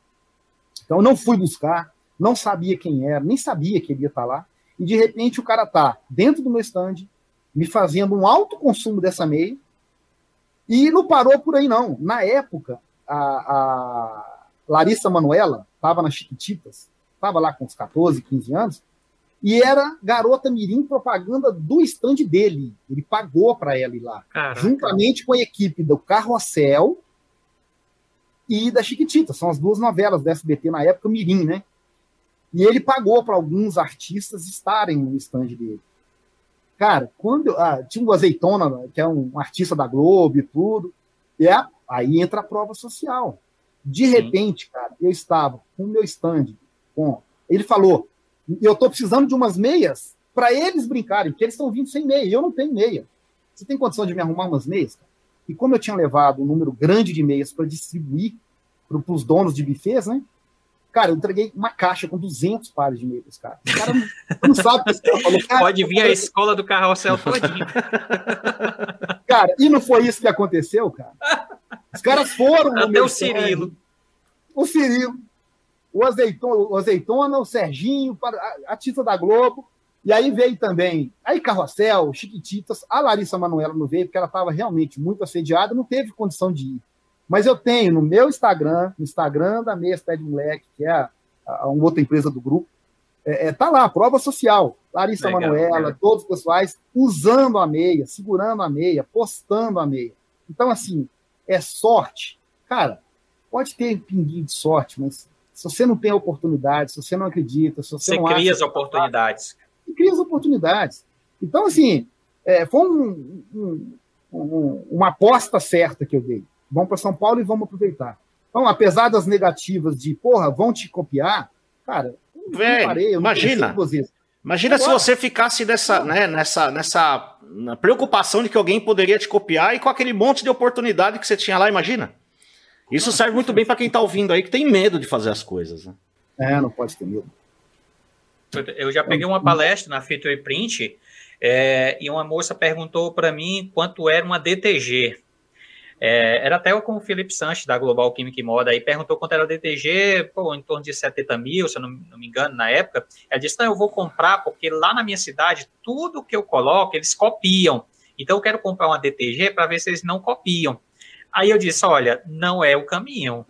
Então eu não fui buscar, não sabia quem era, nem sabia que ele ia estar lá. E de repente o cara tá dentro do meu stand, me fazendo um alto consumo dessa meia. E não parou por aí, não. Na época, a, a Larissa Manuela, estava nas Chiquititas, estava lá com uns 14, 15 anos, e era garota mirim propaganda do stand dele. Ele pagou para ela ir lá, Caraca. juntamente com a equipe do Carrossel e da Chiquitita. São as duas novelas da SBT na época, mirim, né? E ele pagou para alguns artistas estarem no stand dele. Cara, quando ah, tinha o Azeitona, que é um artista da Globo e tudo, e é, aí entra a prova social. De Sim. repente, cara, eu estava com o meu stand, com. Ele falou: eu estou precisando de umas meias para eles brincarem, porque eles estão vindo sem meia, eu não tenho meia. Você tem condição de me arrumar umas meias? Cara? E como eu tinha levado um número grande de meias para distribuir para os donos de bufês, né? Cara, eu entreguei uma caixa com 200 pares de meias, cara. O cara não, não sabe o que esse cara falou. Cara, Pode vir a escola do carrossel todinho. cara, e não foi isso que aconteceu, cara? Os caras foram. Até o Cirilo. O Cirilo, o Azeitona, o, Azeitona, o Serginho, a, a Tita da Globo. E aí veio também aí Carrossel, Chiquititas, a Larissa Manoela não veio, porque ela estava realmente muito assediada, não teve condição de ir. Mas eu tenho no meu Instagram, no Instagram da Meia Pé de Moleque, que é a, a, uma outra empresa do grupo, é, é, tá lá, prova social. Larissa legal, Manoela, legal. todos os pessoais usando a meia, segurando a meia, postando a meia. Então, assim, é sorte. Cara, pode ter pinguinho de sorte, mas se você não tem oportunidade, se você não acredita, se você, você não cria as oportunidades. Você cria as oportunidades. Então, assim, é, foi um, um, um, uma aposta certa que eu dei. Vamos para São Paulo e vamos aproveitar. Então, apesar das negativas de, porra, vão te copiar, cara, Véio, parei, imagina. Imagina se você ficasse nessa, né, nessa, nessa preocupação de que alguém poderia te copiar e com aquele monte de oportunidade que você tinha lá, imagina. Isso serve muito bem para quem está ouvindo aí que tem medo de fazer as coisas. Né? É, não pode ter medo. Eu já peguei uma palestra na Feature Print é, e uma moça perguntou para mim quanto era uma DTG. É, era até com o Felipe Sanches, da Global Química e Moda, aí perguntou quanto era o DTG, pô, em torno de 70 mil, se eu não, não, me engano, na época. Ela disse, não, eu vou comprar, porque lá na minha cidade, tudo que eu coloco, eles copiam. Então, eu quero comprar uma DTG para ver se eles não copiam. Aí eu disse, olha, não é o caminho.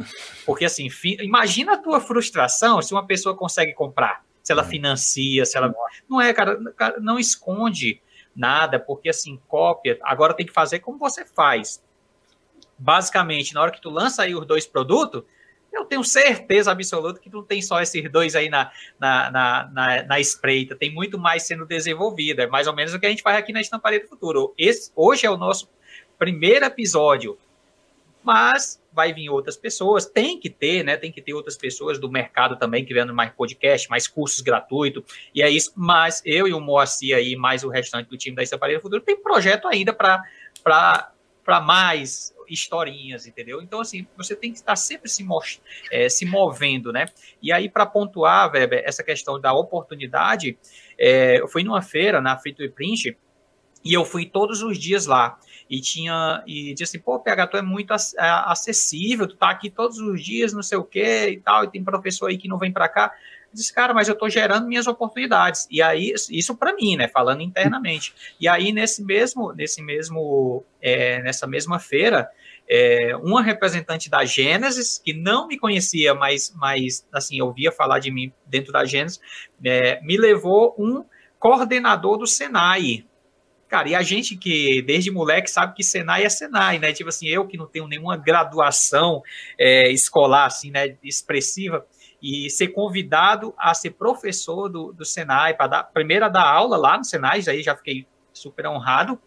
Porque, assim, imagina a tua frustração se uma pessoa consegue comprar, se ela é. financia, se ela... Não é, cara, cara não esconde nada, porque, assim, cópia, agora tem que fazer como você faz basicamente, na hora que tu lança aí os dois produtos, eu tenho certeza absoluta que não tem só esses dois aí na, na, na, na, na espreita, tem muito mais sendo desenvolvido. É mais ou menos o que a gente faz aqui na Estamparia do Futuro. Esse, hoje é o nosso primeiro episódio, mas vai vir outras pessoas, tem que ter, né? Tem que ter outras pessoas do mercado também que vendo mais podcast, mais cursos gratuitos, e é isso. Mas eu e o Moacir aí, mais o restante do time da Estamparia do Futuro, tem projeto ainda para mais historinhas, entendeu? Então, assim, você tem que estar sempre se, é, se movendo, né? E aí, para pontuar, Weber, essa questão da oportunidade, é, eu fui numa feira, na Frito e Print, E eu fui todos os dias lá. E tinha, e disse assim, pô, PH, tu é muito acessível, tu tá aqui todos os dias, não sei o quê e tal, e tem professor aí que não vem para cá. Disse, cara, mas eu tô gerando minhas oportunidades. E aí, isso para mim, né, falando internamente. E aí, nesse mesmo, nesse mesmo, é, nessa mesma feira, é, uma representante da Gênesis, que não me conhecia, mas, mas assim, ouvia falar de mim dentro da Gênesis, é, me levou um coordenador do Senai, Cara, e a gente que desde moleque sabe que Senai é Senai, né? Tipo assim, eu que não tenho nenhuma graduação é, escolar, assim, né, expressiva, e ser convidado a ser professor do, do Senai, para dar, primeiro a dar aula lá no Senai, aí já fiquei super honrado.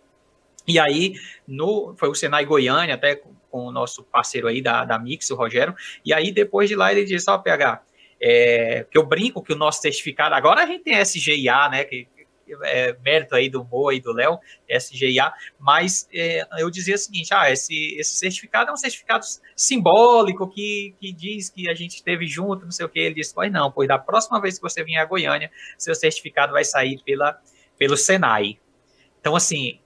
E aí, no, foi o Senai Goiânia, até com, com o nosso parceiro aí da, da Mix, o Rogério, e aí depois de lá ele disse, ó, PH, é, que eu brinco que o nosso certificado, agora a gente tem SGIA, né, que é, mérito aí do Moa e do Léo, SGIA, mas é, eu dizia o seguinte, ah, esse, esse certificado é um certificado simbólico que, que diz que a gente esteve junto, não sei o que, ele disse, pois não, pois da próxima vez que você vier a Goiânia, seu certificado vai sair pela, pelo Senai. Então, assim,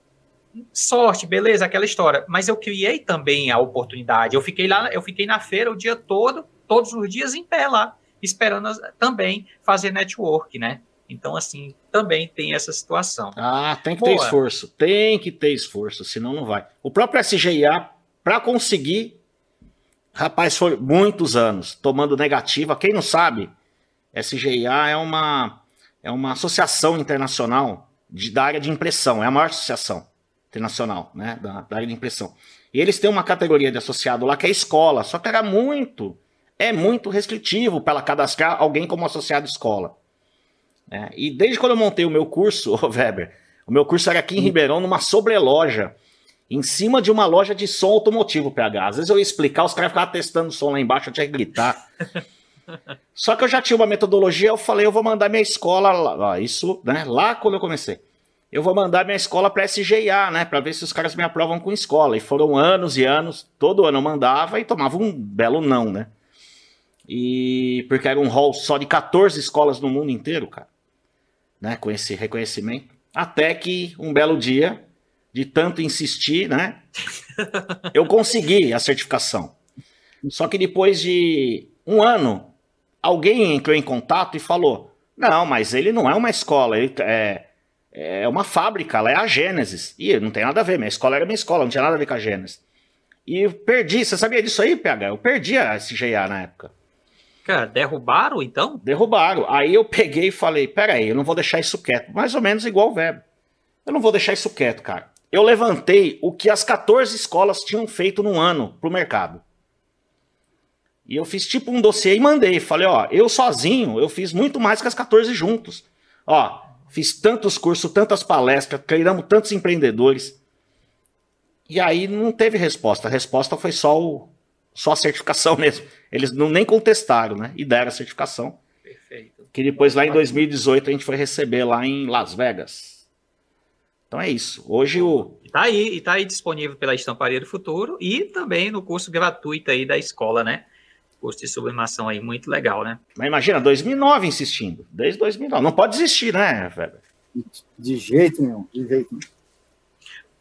sorte, beleza, aquela história, mas eu criei também a oportunidade, eu fiquei lá, eu fiquei na feira o dia todo, todos os dias em pé lá, esperando também fazer network, né? Então, assim, também tem essa situação. Ah, tem que Boa. ter esforço. Tem que ter esforço, senão não vai. O próprio SGIA, para conseguir, rapaz, foi muitos anos tomando negativa. Quem não sabe, SGIA é uma, é uma associação internacional de, da área de impressão, é a maior associação internacional né, da, da área de impressão. E eles têm uma categoria de associado lá que é escola, só que era muito, é muito restritivo para ela cadastrar alguém como associado escola. É, e desde quando eu montei o meu curso, oh, Weber, o meu curso era aqui em Ribeirão, numa sobreloja, em cima de uma loja de som automotivo, PH. Às vezes eu ia explicar, os caras ficavam testando o som lá embaixo, eu tinha que gritar. Só que eu já tinha uma metodologia, eu falei, eu vou mandar minha escola, lá, isso, né, lá quando eu comecei. Eu vou mandar minha escola para SGA, né, para ver se os caras me aprovam com escola. E foram anos e anos, todo ano eu mandava e tomava um belo não, né? E porque era um hall só de 14 escolas no mundo inteiro, cara né, com esse reconhecimento. Até que um belo dia, de tanto insistir, né, eu consegui a certificação. Só que depois de um ano, alguém entrou em contato e falou: não, mas ele não é uma escola, ele é, é uma fábrica, ela é a Gênesis. E não tem nada a ver, minha escola era minha escola, não tinha nada a ver com a Gênesis. E eu perdi, você sabia disso aí, PH? Eu perdi a SGA na época. Cara, derrubaram então? Derrubaram. Aí eu peguei e falei: peraí, eu não vou deixar isso quieto. Mais ou menos igual o verbo. Eu não vou deixar isso quieto, cara. Eu levantei o que as 14 escolas tinham feito no ano pro mercado. E eu fiz tipo um dossiê e mandei. Falei: ó, eu sozinho, eu fiz muito mais que as 14 juntos. Ó, fiz tantos cursos, tantas palestras, treinamos tantos empreendedores. E aí não teve resposta. A resposta foi só o, só a certificação mesmo. Eles não nem contestaram, né? E deram a certificação. Perfeito. Que depois lá em 2018 a gente foi receber lá em Las Vegas. Então é isso. Hoje o. Tá aí, e tá aí disponível pela Estamparia do Futuro e também no curso gratuito aí da escola, né? Curso de sublimação aí, muito legal, né? Mas imagina, 2009 insistindo. Desde 2009. Não pode desistir, né, velho? De jeito nenhum, de jeito nenhum.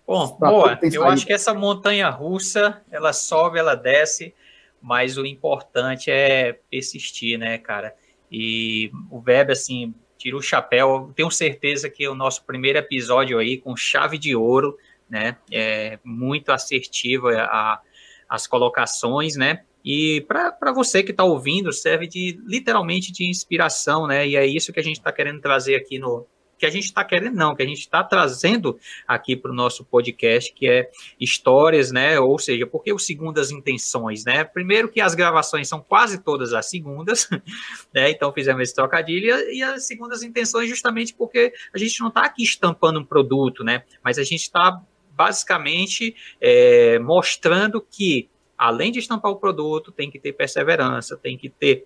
Bom, boa. Eu acho que essa montanha russa, ela sobe, ela desce, mas o importante é persistir, né, cara? E o Weber, assim, tira o chapéu. Tenho certeza que o nosso primeiro episódio aí, com chave de ouro, né? É muito assertivo a, as colocações, né? E para você que está ouvindo, serve de literalmente de inspiração, né? E é isso que a gente está querendo trazer aqui no, que a gente está querendo, não, que a gente está trazendo aqui para o nosso podcast, que é histórias, né? Ou seja, por que o segundas intenções, né? Primeiro que as gravações são quase todas as segundas, né? Então fizemos esse trocadilho, e as segundas intenções justamente porque a gente não está aqui estampando um produto, né? Mas a gente está basicamente é, mostrando que além de estampar o produto, tem que ter perseverança, tem que ter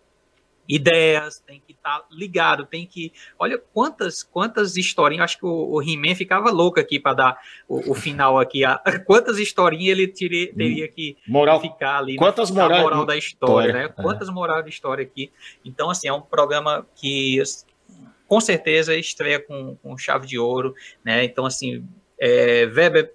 ideias, tem que estar tá ligado, tem que. Olha quantas quantas historinhas. Acho que o, o He-Man ficava louco aqui para dar o, o, final aqui. A, quantas historinhas ele teria, teria que moral, ficar ali. Quantas moral, moral da história, né? É. Quantas moral de história aqui. Então, assim, é um programa que com certeza estreia com, com chave de ouro, né? Então, assim, É, Weber,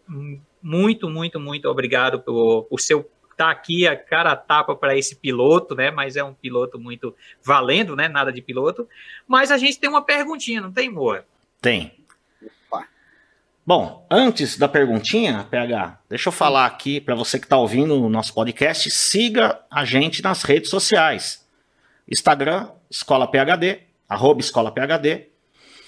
muito, muito, muito obrigado por, por seu tá aqui a cara a tapa para esse piloto, né? Mas é um piloto muito valendo, né? Nada de piloto. Mas a gente tem uma perguntinha, não tem, Moa? Tem. Bom, antes da perguntinha, PH, deixa eu falar aqui para você que está ouvindo o nosso podcast, siga a gente nas redes sociais. Instagram, Escola PHD, arroba Escola PHD.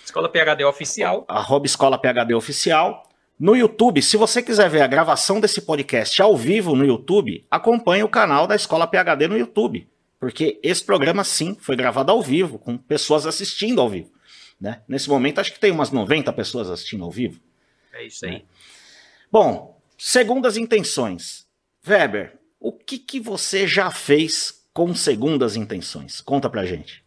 Escola PHD Oficial. Arroba Escola PHD Oficial. No YouTube, se você quiser ver a gravação desse podcast ao vivo no YouTube, acompanhe o canal da Escola PHD no YouTube. Porque esse programa, sim, foi gravado ao vivo, com pessoas assistindo ao vivo. Né? Nesse momento, acho que tem umas 90 pessoas assistindo ao vivo. É isso aí. Né? Bom, segundas intenções. Weber, o que, que você já fez com segundas intenções? Conta pra gente.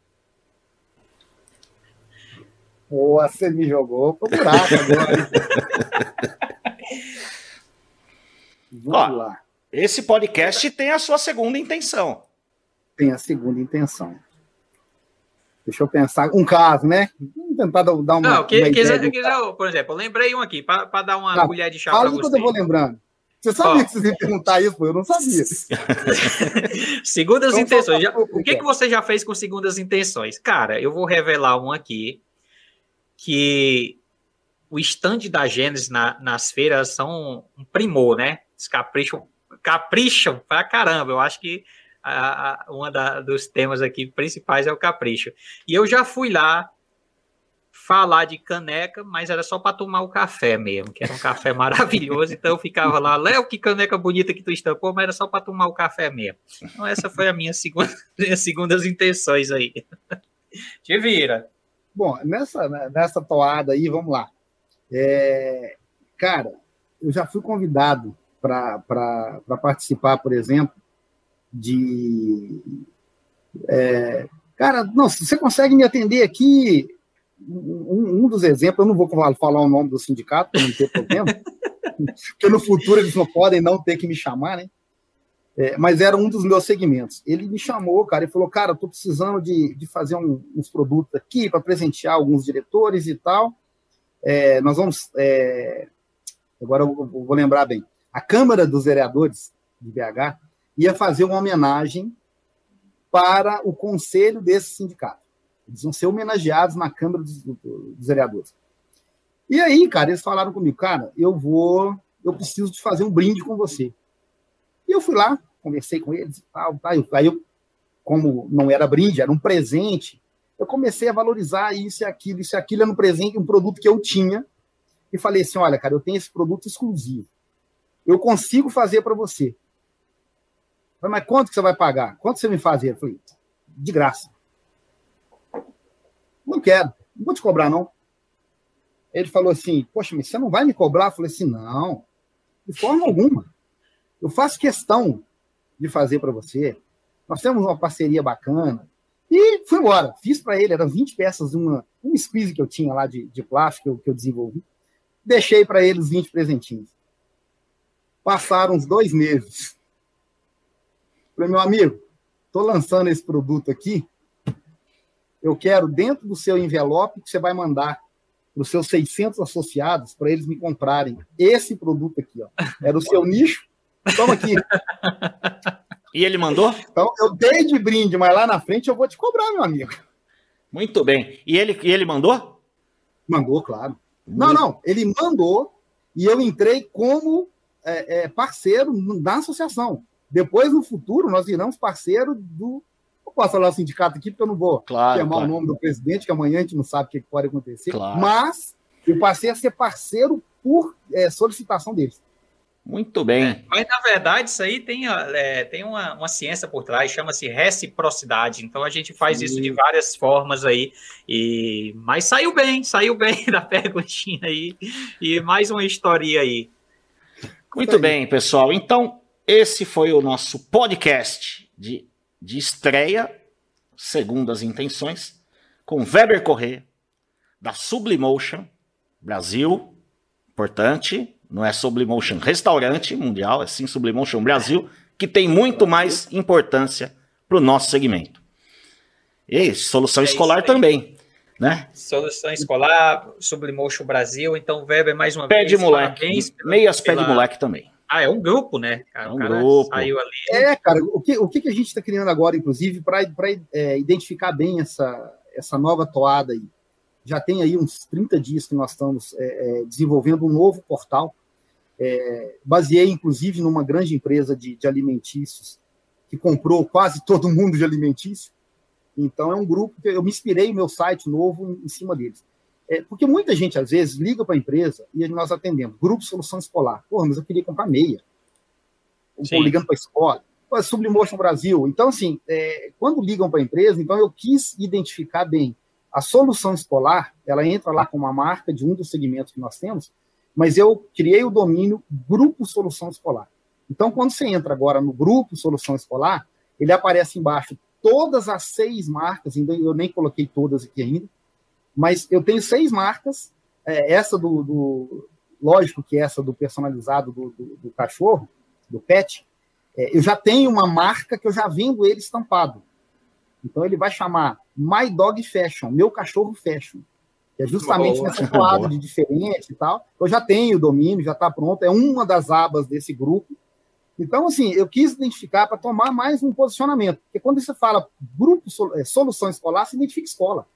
Boa, você me jogou pro buraco agora. Vamos Ó, lá. Esse podcast tem a sua segunda intenção. Tem a segunda intenção. Deixa eu pensar. Um caso, né? Vamos tentar dar uma. Não, que, uma quiser, quiser, por exemplo, eu lembrei um aqui, para dar uma tá, colher de chá para você. quando eu vou lembrando. Você sabia oh. que vocês iam perguntar isso? Eu não sabia. segundas então, intenções. Já, o que, que você já fez com segundas intenções? Cara, eu vou revelar um aqui que o stand da Gênesis na, nas feiras são um primor, né? Capricham, capricham pra caramba. Eu acho que a, a, uma dos temas aqui principais é o capricho. E eu já fui lá falar de caneca, mas era só para tomar o café mesmo, que era um café maravilhoso. Então eu ficava lá, Léo, que caneca bonita que tu estampou, mas era só para tomar o café mesmo. Então essa foi a minha segunda, minhas segundas intenções aí. Te vira. Bom, nessa, nessa toada aí, vamos lá. É, cara, eu já fui convidado para participar, por exemplo, de. É, cara, não, você consegue me atender aqui? Um, um, dos exemplos, eu não vou falar o nome do sindicato, para não ter problema, porque no futuro eles não podem não ter que me chamar, né? É, mas era um dos meus segmentos. Ele me chamou, cara, e falou: Cara, estou precisando de, de fazer um, uns produtos aqui para presentear alguns diretores e tal. É, nós vamos. É, agora eu vou lembrar bem. A Câmara dos Vereadores de BH ia fazer uma homenagem para o conselho desse sindicato. Eles vão ser homenageados na Câmara dos, dos Vereadores. E aí, cara, eles falaram comigo: Cara, eu vou. Eu preciso de fazer um brinde com você. E eu fui lá, conversei com eles e tal. Tá? Aí eu, como não era brinde, era um presente, eu comecei a valorizar isso e aquilo, isso e aquilo, era um presente, um produto que eu tinha, e falei assim: olha, cara, eu tenho esse produto exclusivo. Eu consigo fazer para você. Falei, mas quanto que você vai pagar? Quanto você me fazer? Eu falei, de graça. Não quero, não vou te cobrar, não. Ele falou assim, poxa, mas você não vai me cobrar? Eu falei assim, não, de forma alguma. Eu faço questão de fazer para você. Nós temos uma parceria bacana. E fui embora. Fiz para ele, eram 20 peças, uma, um squeeze que eu tinha lá de, de plástico que eu, desenvolvi. Deixei para ele os 20 presentinhos. Passaram uns dois meses. Falei, meu amigo, estou lançando esse produto aqui. Eu quero, dentro do seu envelope, que você vai mandar para os seus 600 associados, para eles me comprarem esse produto aqui. Ó. Era o seu nicho. Toma aqui. E ele mandou? Então, eu dei de brinde, mas lá na frente eu vou te cobrar, meu amigo. Muito bem. E ele, e ele mandou? Mandou, claro. Muito... Não, não. Ele mandou e eu entrei como é, é, parceiro da associação. Depois, no futuro, nós viramos parceiro do. Eu posso falar o sindicato aqui, porque eu não vou claro, chamar claro. o nome do presidente, que amanhã a gente não sabe o que pode acontecer. Claro. Mas eu passei a ser parceiro por é, solicitação deles. Muito bem. É, mas, na verdade, isso aí tem, é, tem uma, uma ciência por trás, chama-se reciprocidade. Então, a gente faz Sim. isso de várias formas aí. E... Mas saiu bem, saiu bem da perguntinha aí. E mais uma história aí. Muito bem, pessoal. Então, esse foi o nosso podcast de, de estreia, segundo as intenções, com Weber Corrêa, da Sublimotion Brasil, importante, não é Sublimotion Restaurante Mundial, é sim Sublimotion Brasil, que tem muito mais importância para o nosso segmento. E solução é escolar também. né? Solução Escolar, Sublimotion Brasil. Então, Weber, mais uma pé vez, de moleque. Meias pela... pé de moleque também. Ah, é um grupo, né? Cara, é um grupo. Saiu ali. É, cara, o que, o que a gente está criando agora, inclusive, para é, identificar bem essa, essa nova toada aí? Já tem aí uns 30 dias que nós estamos é, é, desenvolvendo um novo portal. É, baseei, inclusive, numa grande empresa de, de alimentícios que comprou quase todo mundo de alimentício. Então, é um grupo que eu me inspirei meu site novo em, em cima deles. É, porque muita gente, às vezes, liga para a empresa e nós atendemos. Grupo Solução Escolar. Porra, mas eu queria comprar meia. Estou ligando para a escola. Pô, Sublimotion Brasil. Então, assim, é, quando ligam para a empresa, então eu quis identificar bem. A solução escolar, ela entra lá com uma marca de um dos segmentos que nós temos, mas eu criei o domínio Grupo Solução Escolar. Então, quando você entra agora no Grupo Solução Escolar, ele aparece embaixo todas as seis marcas, ainda eu nem coloquei todas aqui ainda, mas eu tenho seis marcas, é, essa do, do, lógico que essa do personalizado do, do, do cachorro, do pet, é, eu já tenho uma marca que eu já vendo ele estampado. Então ele vai chamar My Dog Fashion, meu cachorro fashion. Que é justamente boa, nessa toada de diferente e tal. Eu já tenho o domínio, já está pronto, é uma das abas desse grupo. Então, assim, eu quis identificar para tomar mais um posicionamento. Porque quando você fala grupo é, solução escolar, se identifica escola.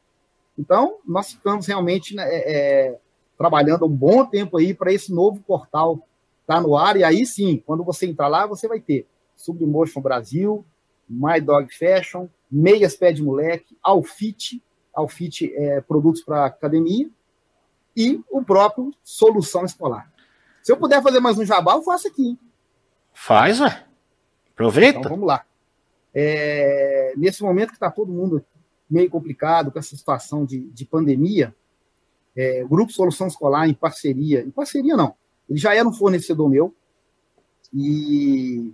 Então, nós ficamos realmente né, é, é, trabalhando um bom tempo aí para esse novo portal estar tá no ar, e aí sim, quando você entrar lá, você vai ter Submotion Brasil, My Dog Fashion, Meias Pé de Moleque, Alfit, Alfit é, produtos para academia, e o próprio Solução Escolar. Se eu puder fazer mais um jabá, eu faço aqui. Faz, ué. Aproveita. Então, vamos lá. É, nesse momento que está todo mundo meio complicado com essa situação de, de pandemia, é, o Grupo Solução Escolar, em parceria, em parceria não, ele já era um fornecedor meu, e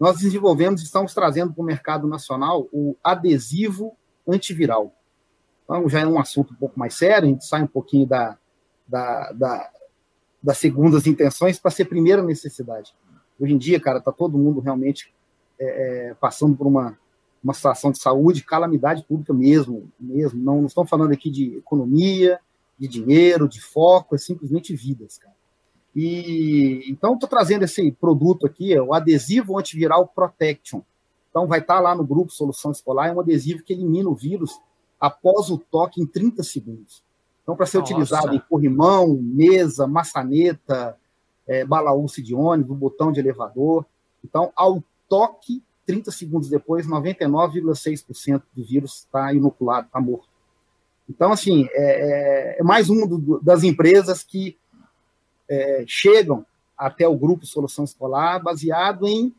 nós desenvolvemos, estamos trazendo para o mercado nacional o adesivo antiviral. Então, já é um assunto um pouco mais sério, a gente sai um pouquinho da, da, da das segundas intenções para ser primeira necessidade. Hoje em dia, cara, está todo mundo realmente é, é, passando por uma, uma situação de saúde, calamidade pública mesmo, mesmo. Não, não estamos falando aqui de economia, de dinheiro, de foco, é simplesmente vidas, cara. E então estou trazendo esse produto aqui, é o adesivo antiviral Protection. Então vai estar tá lá no grupo Solução Escolar, é um adesivo que elimina o vírus após o toque em 30 segundos. Então, para ser Nossa. utilizado em corrimão, mesa, maçaneta, é, balaúce de ônibus, botão de elevador. Então, ao toque, 30 segundos depois, 99,6% do vírus está inoculado, está morto. Então, assim, é, é, é mais uma das empresas que é, chegam até o grupo Solução Escolar baseado em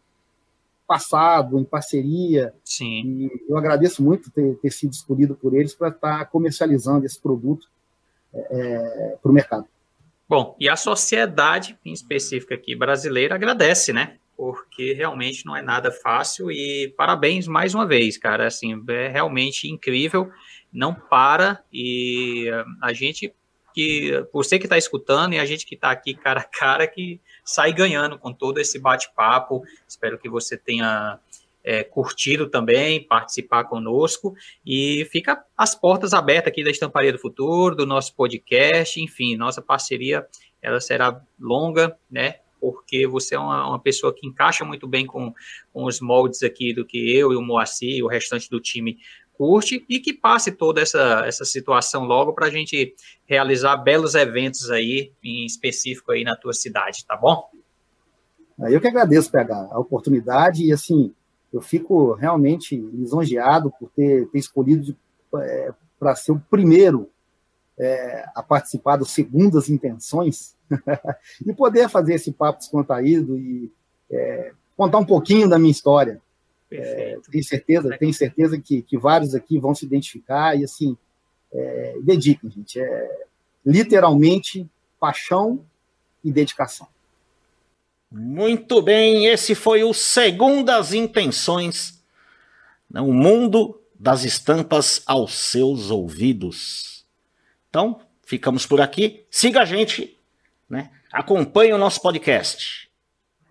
passado, em parceria. Sim. E eu agradeço muito ter, ter sido escolhido por eles para estar tá comercializando esse produto é, é para o mercado. Bom, e a sociedade, em específico aqui brasileira, agradece, né? porque realmente não é nada fácil e parabéns mais uma vez, cara, assim, é realmente incrível, não para e a gente que, você que está escutando e a gente que está aqui cara a cara, que sai ganhando com todo esse bate-papo, espero que você tenha é, curtido também, participar conosco. E fica as portas abertas aqui da Estamparia do Futuro, do nosso podcast, enfim, nossa parceria ela será longa, né? porque você é uma, uma pessoa que encaixa muito bem com, com, os moldes aqui do que eu e o Moacir e o restante do time curte e que passe toda essa, essa situação logo para a gente realizar belos eventos aí, em específico aí na tua cidade, tá bom? Eu que agradeço, PH, a oportunidade e assim, eu fico realmente lisonjeado por ter, ter escolhido é, para ser o primeiro é, a participar do Segundas Intenções e poder fazer esse papo descontraído e é, contar um pouquinho da minha história. É, tenho certeza, tenho certeza que, que vários aqui vão se identificar e assim, é, dediquem, gente. É, literalmente paixão e dedicação. Muito bem, esse foi o Segundas Intenções, né, o mundo das estampas aos seus ouvidos. Então, ficamos por aqui. Siga a gente né? Acompanhe o nosso podcast.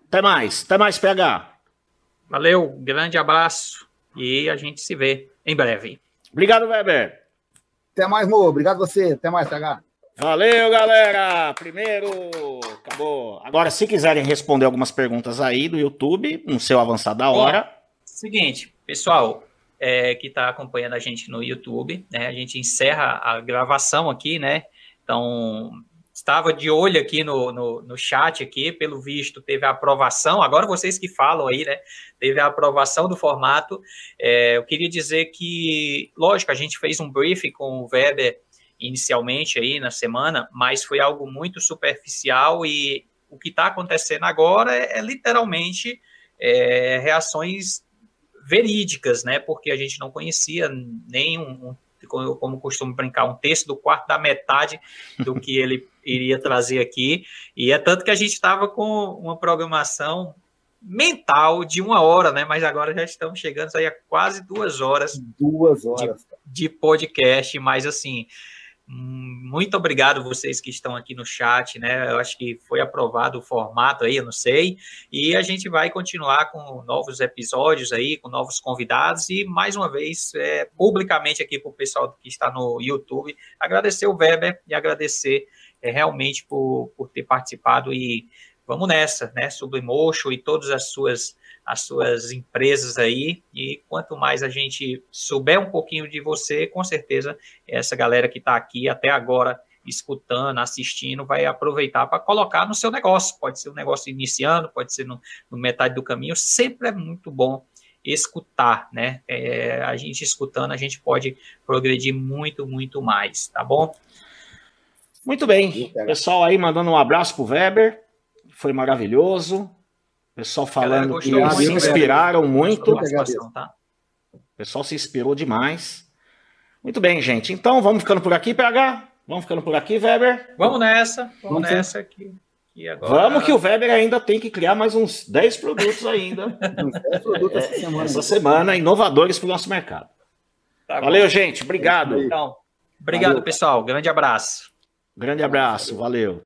Até mais, até mais, PH. Valeu, grande abraço e a gente se vê em breve. Obrigado, Weber. Até mais, Mo. Obrigado você. Até mais, TH. Valeu, galera! Primeiro, acabou. Agora, se quiserem responder algumas perguntas aí do YouTube, no seu avançado da hora. Bom, seguinte, pessoal, é, que está acompanhando a gente no YouTube, né? A gente encerra a gravação aqui, né? Então, estava de olho aqui no, no, no, chat aqui, pelo visto teve a aprovação, agora vocês que falam aí, né, teve a aprovação do formato, é, eu queria dizer que, lógico, a gente fez um briefing com o Weber inicialmente aí na semana, mas foi algo muito superficial e o que está acontecendo agora é, é literalmente é, reações verídicas, né, porque a gente não conhecia nem como, como costumo brincar, um terço do quarto da metade do que ele iria trazer aqui. E é tanto que a gente estava com uma programação mental de uma hora, né? Mas agora já estamos chegando aí a quase duas horas. Duas horas. De, de podcast, mas assim, muito obrigado vocês que estão aqui no chat, né? Eu acho que foi aprovado o formato aí, eu não sei. E a gente vai continuar com novos episódios aí, com novos convidados. E mais uma vez, é, publicamente aqui para o pessoal que está no YouTube, agradecer o Weber e agradecer é, realmente por, por ter participado. E vamos nessa, né? Sublimotion e todas as suas as suas empresas aí. E quanto mais a gente souber um pouquinho de você, com certeza essa galera que está aqui até agora escutando, assistindo, vai aproveitar para colocar no seu negócio. Pode ser um negócio iniciando, pode ser no, no metade do caminho. Sempre é muito bom escutar, né? É, a gente escutando, a gente pode progredir muito, muito mais, tá bom? Muito bem. Pessoal aí mandando um abraço pro Weber. Foi maravilhoso. Pessoal falando que se inspiraram muito. Tá? O pessoal se inspirou demais. Muito bem, gente. Então vamos ficando por aqui, PH? Vamos ficando por aqui, Weber? Vamos nessa. Vamos, vamos nessa aqui. Agora... Vamos que o Weber ainda tem que criar mais uns 10 produtos ainda. 10 produtos essa semana. Essa semana, inovadores para o nosso mercado. Tá valeu, gente. Obrigado. Então, obrigado, valeu. pessoal. Grande abraço. Grande abraço. Valeu.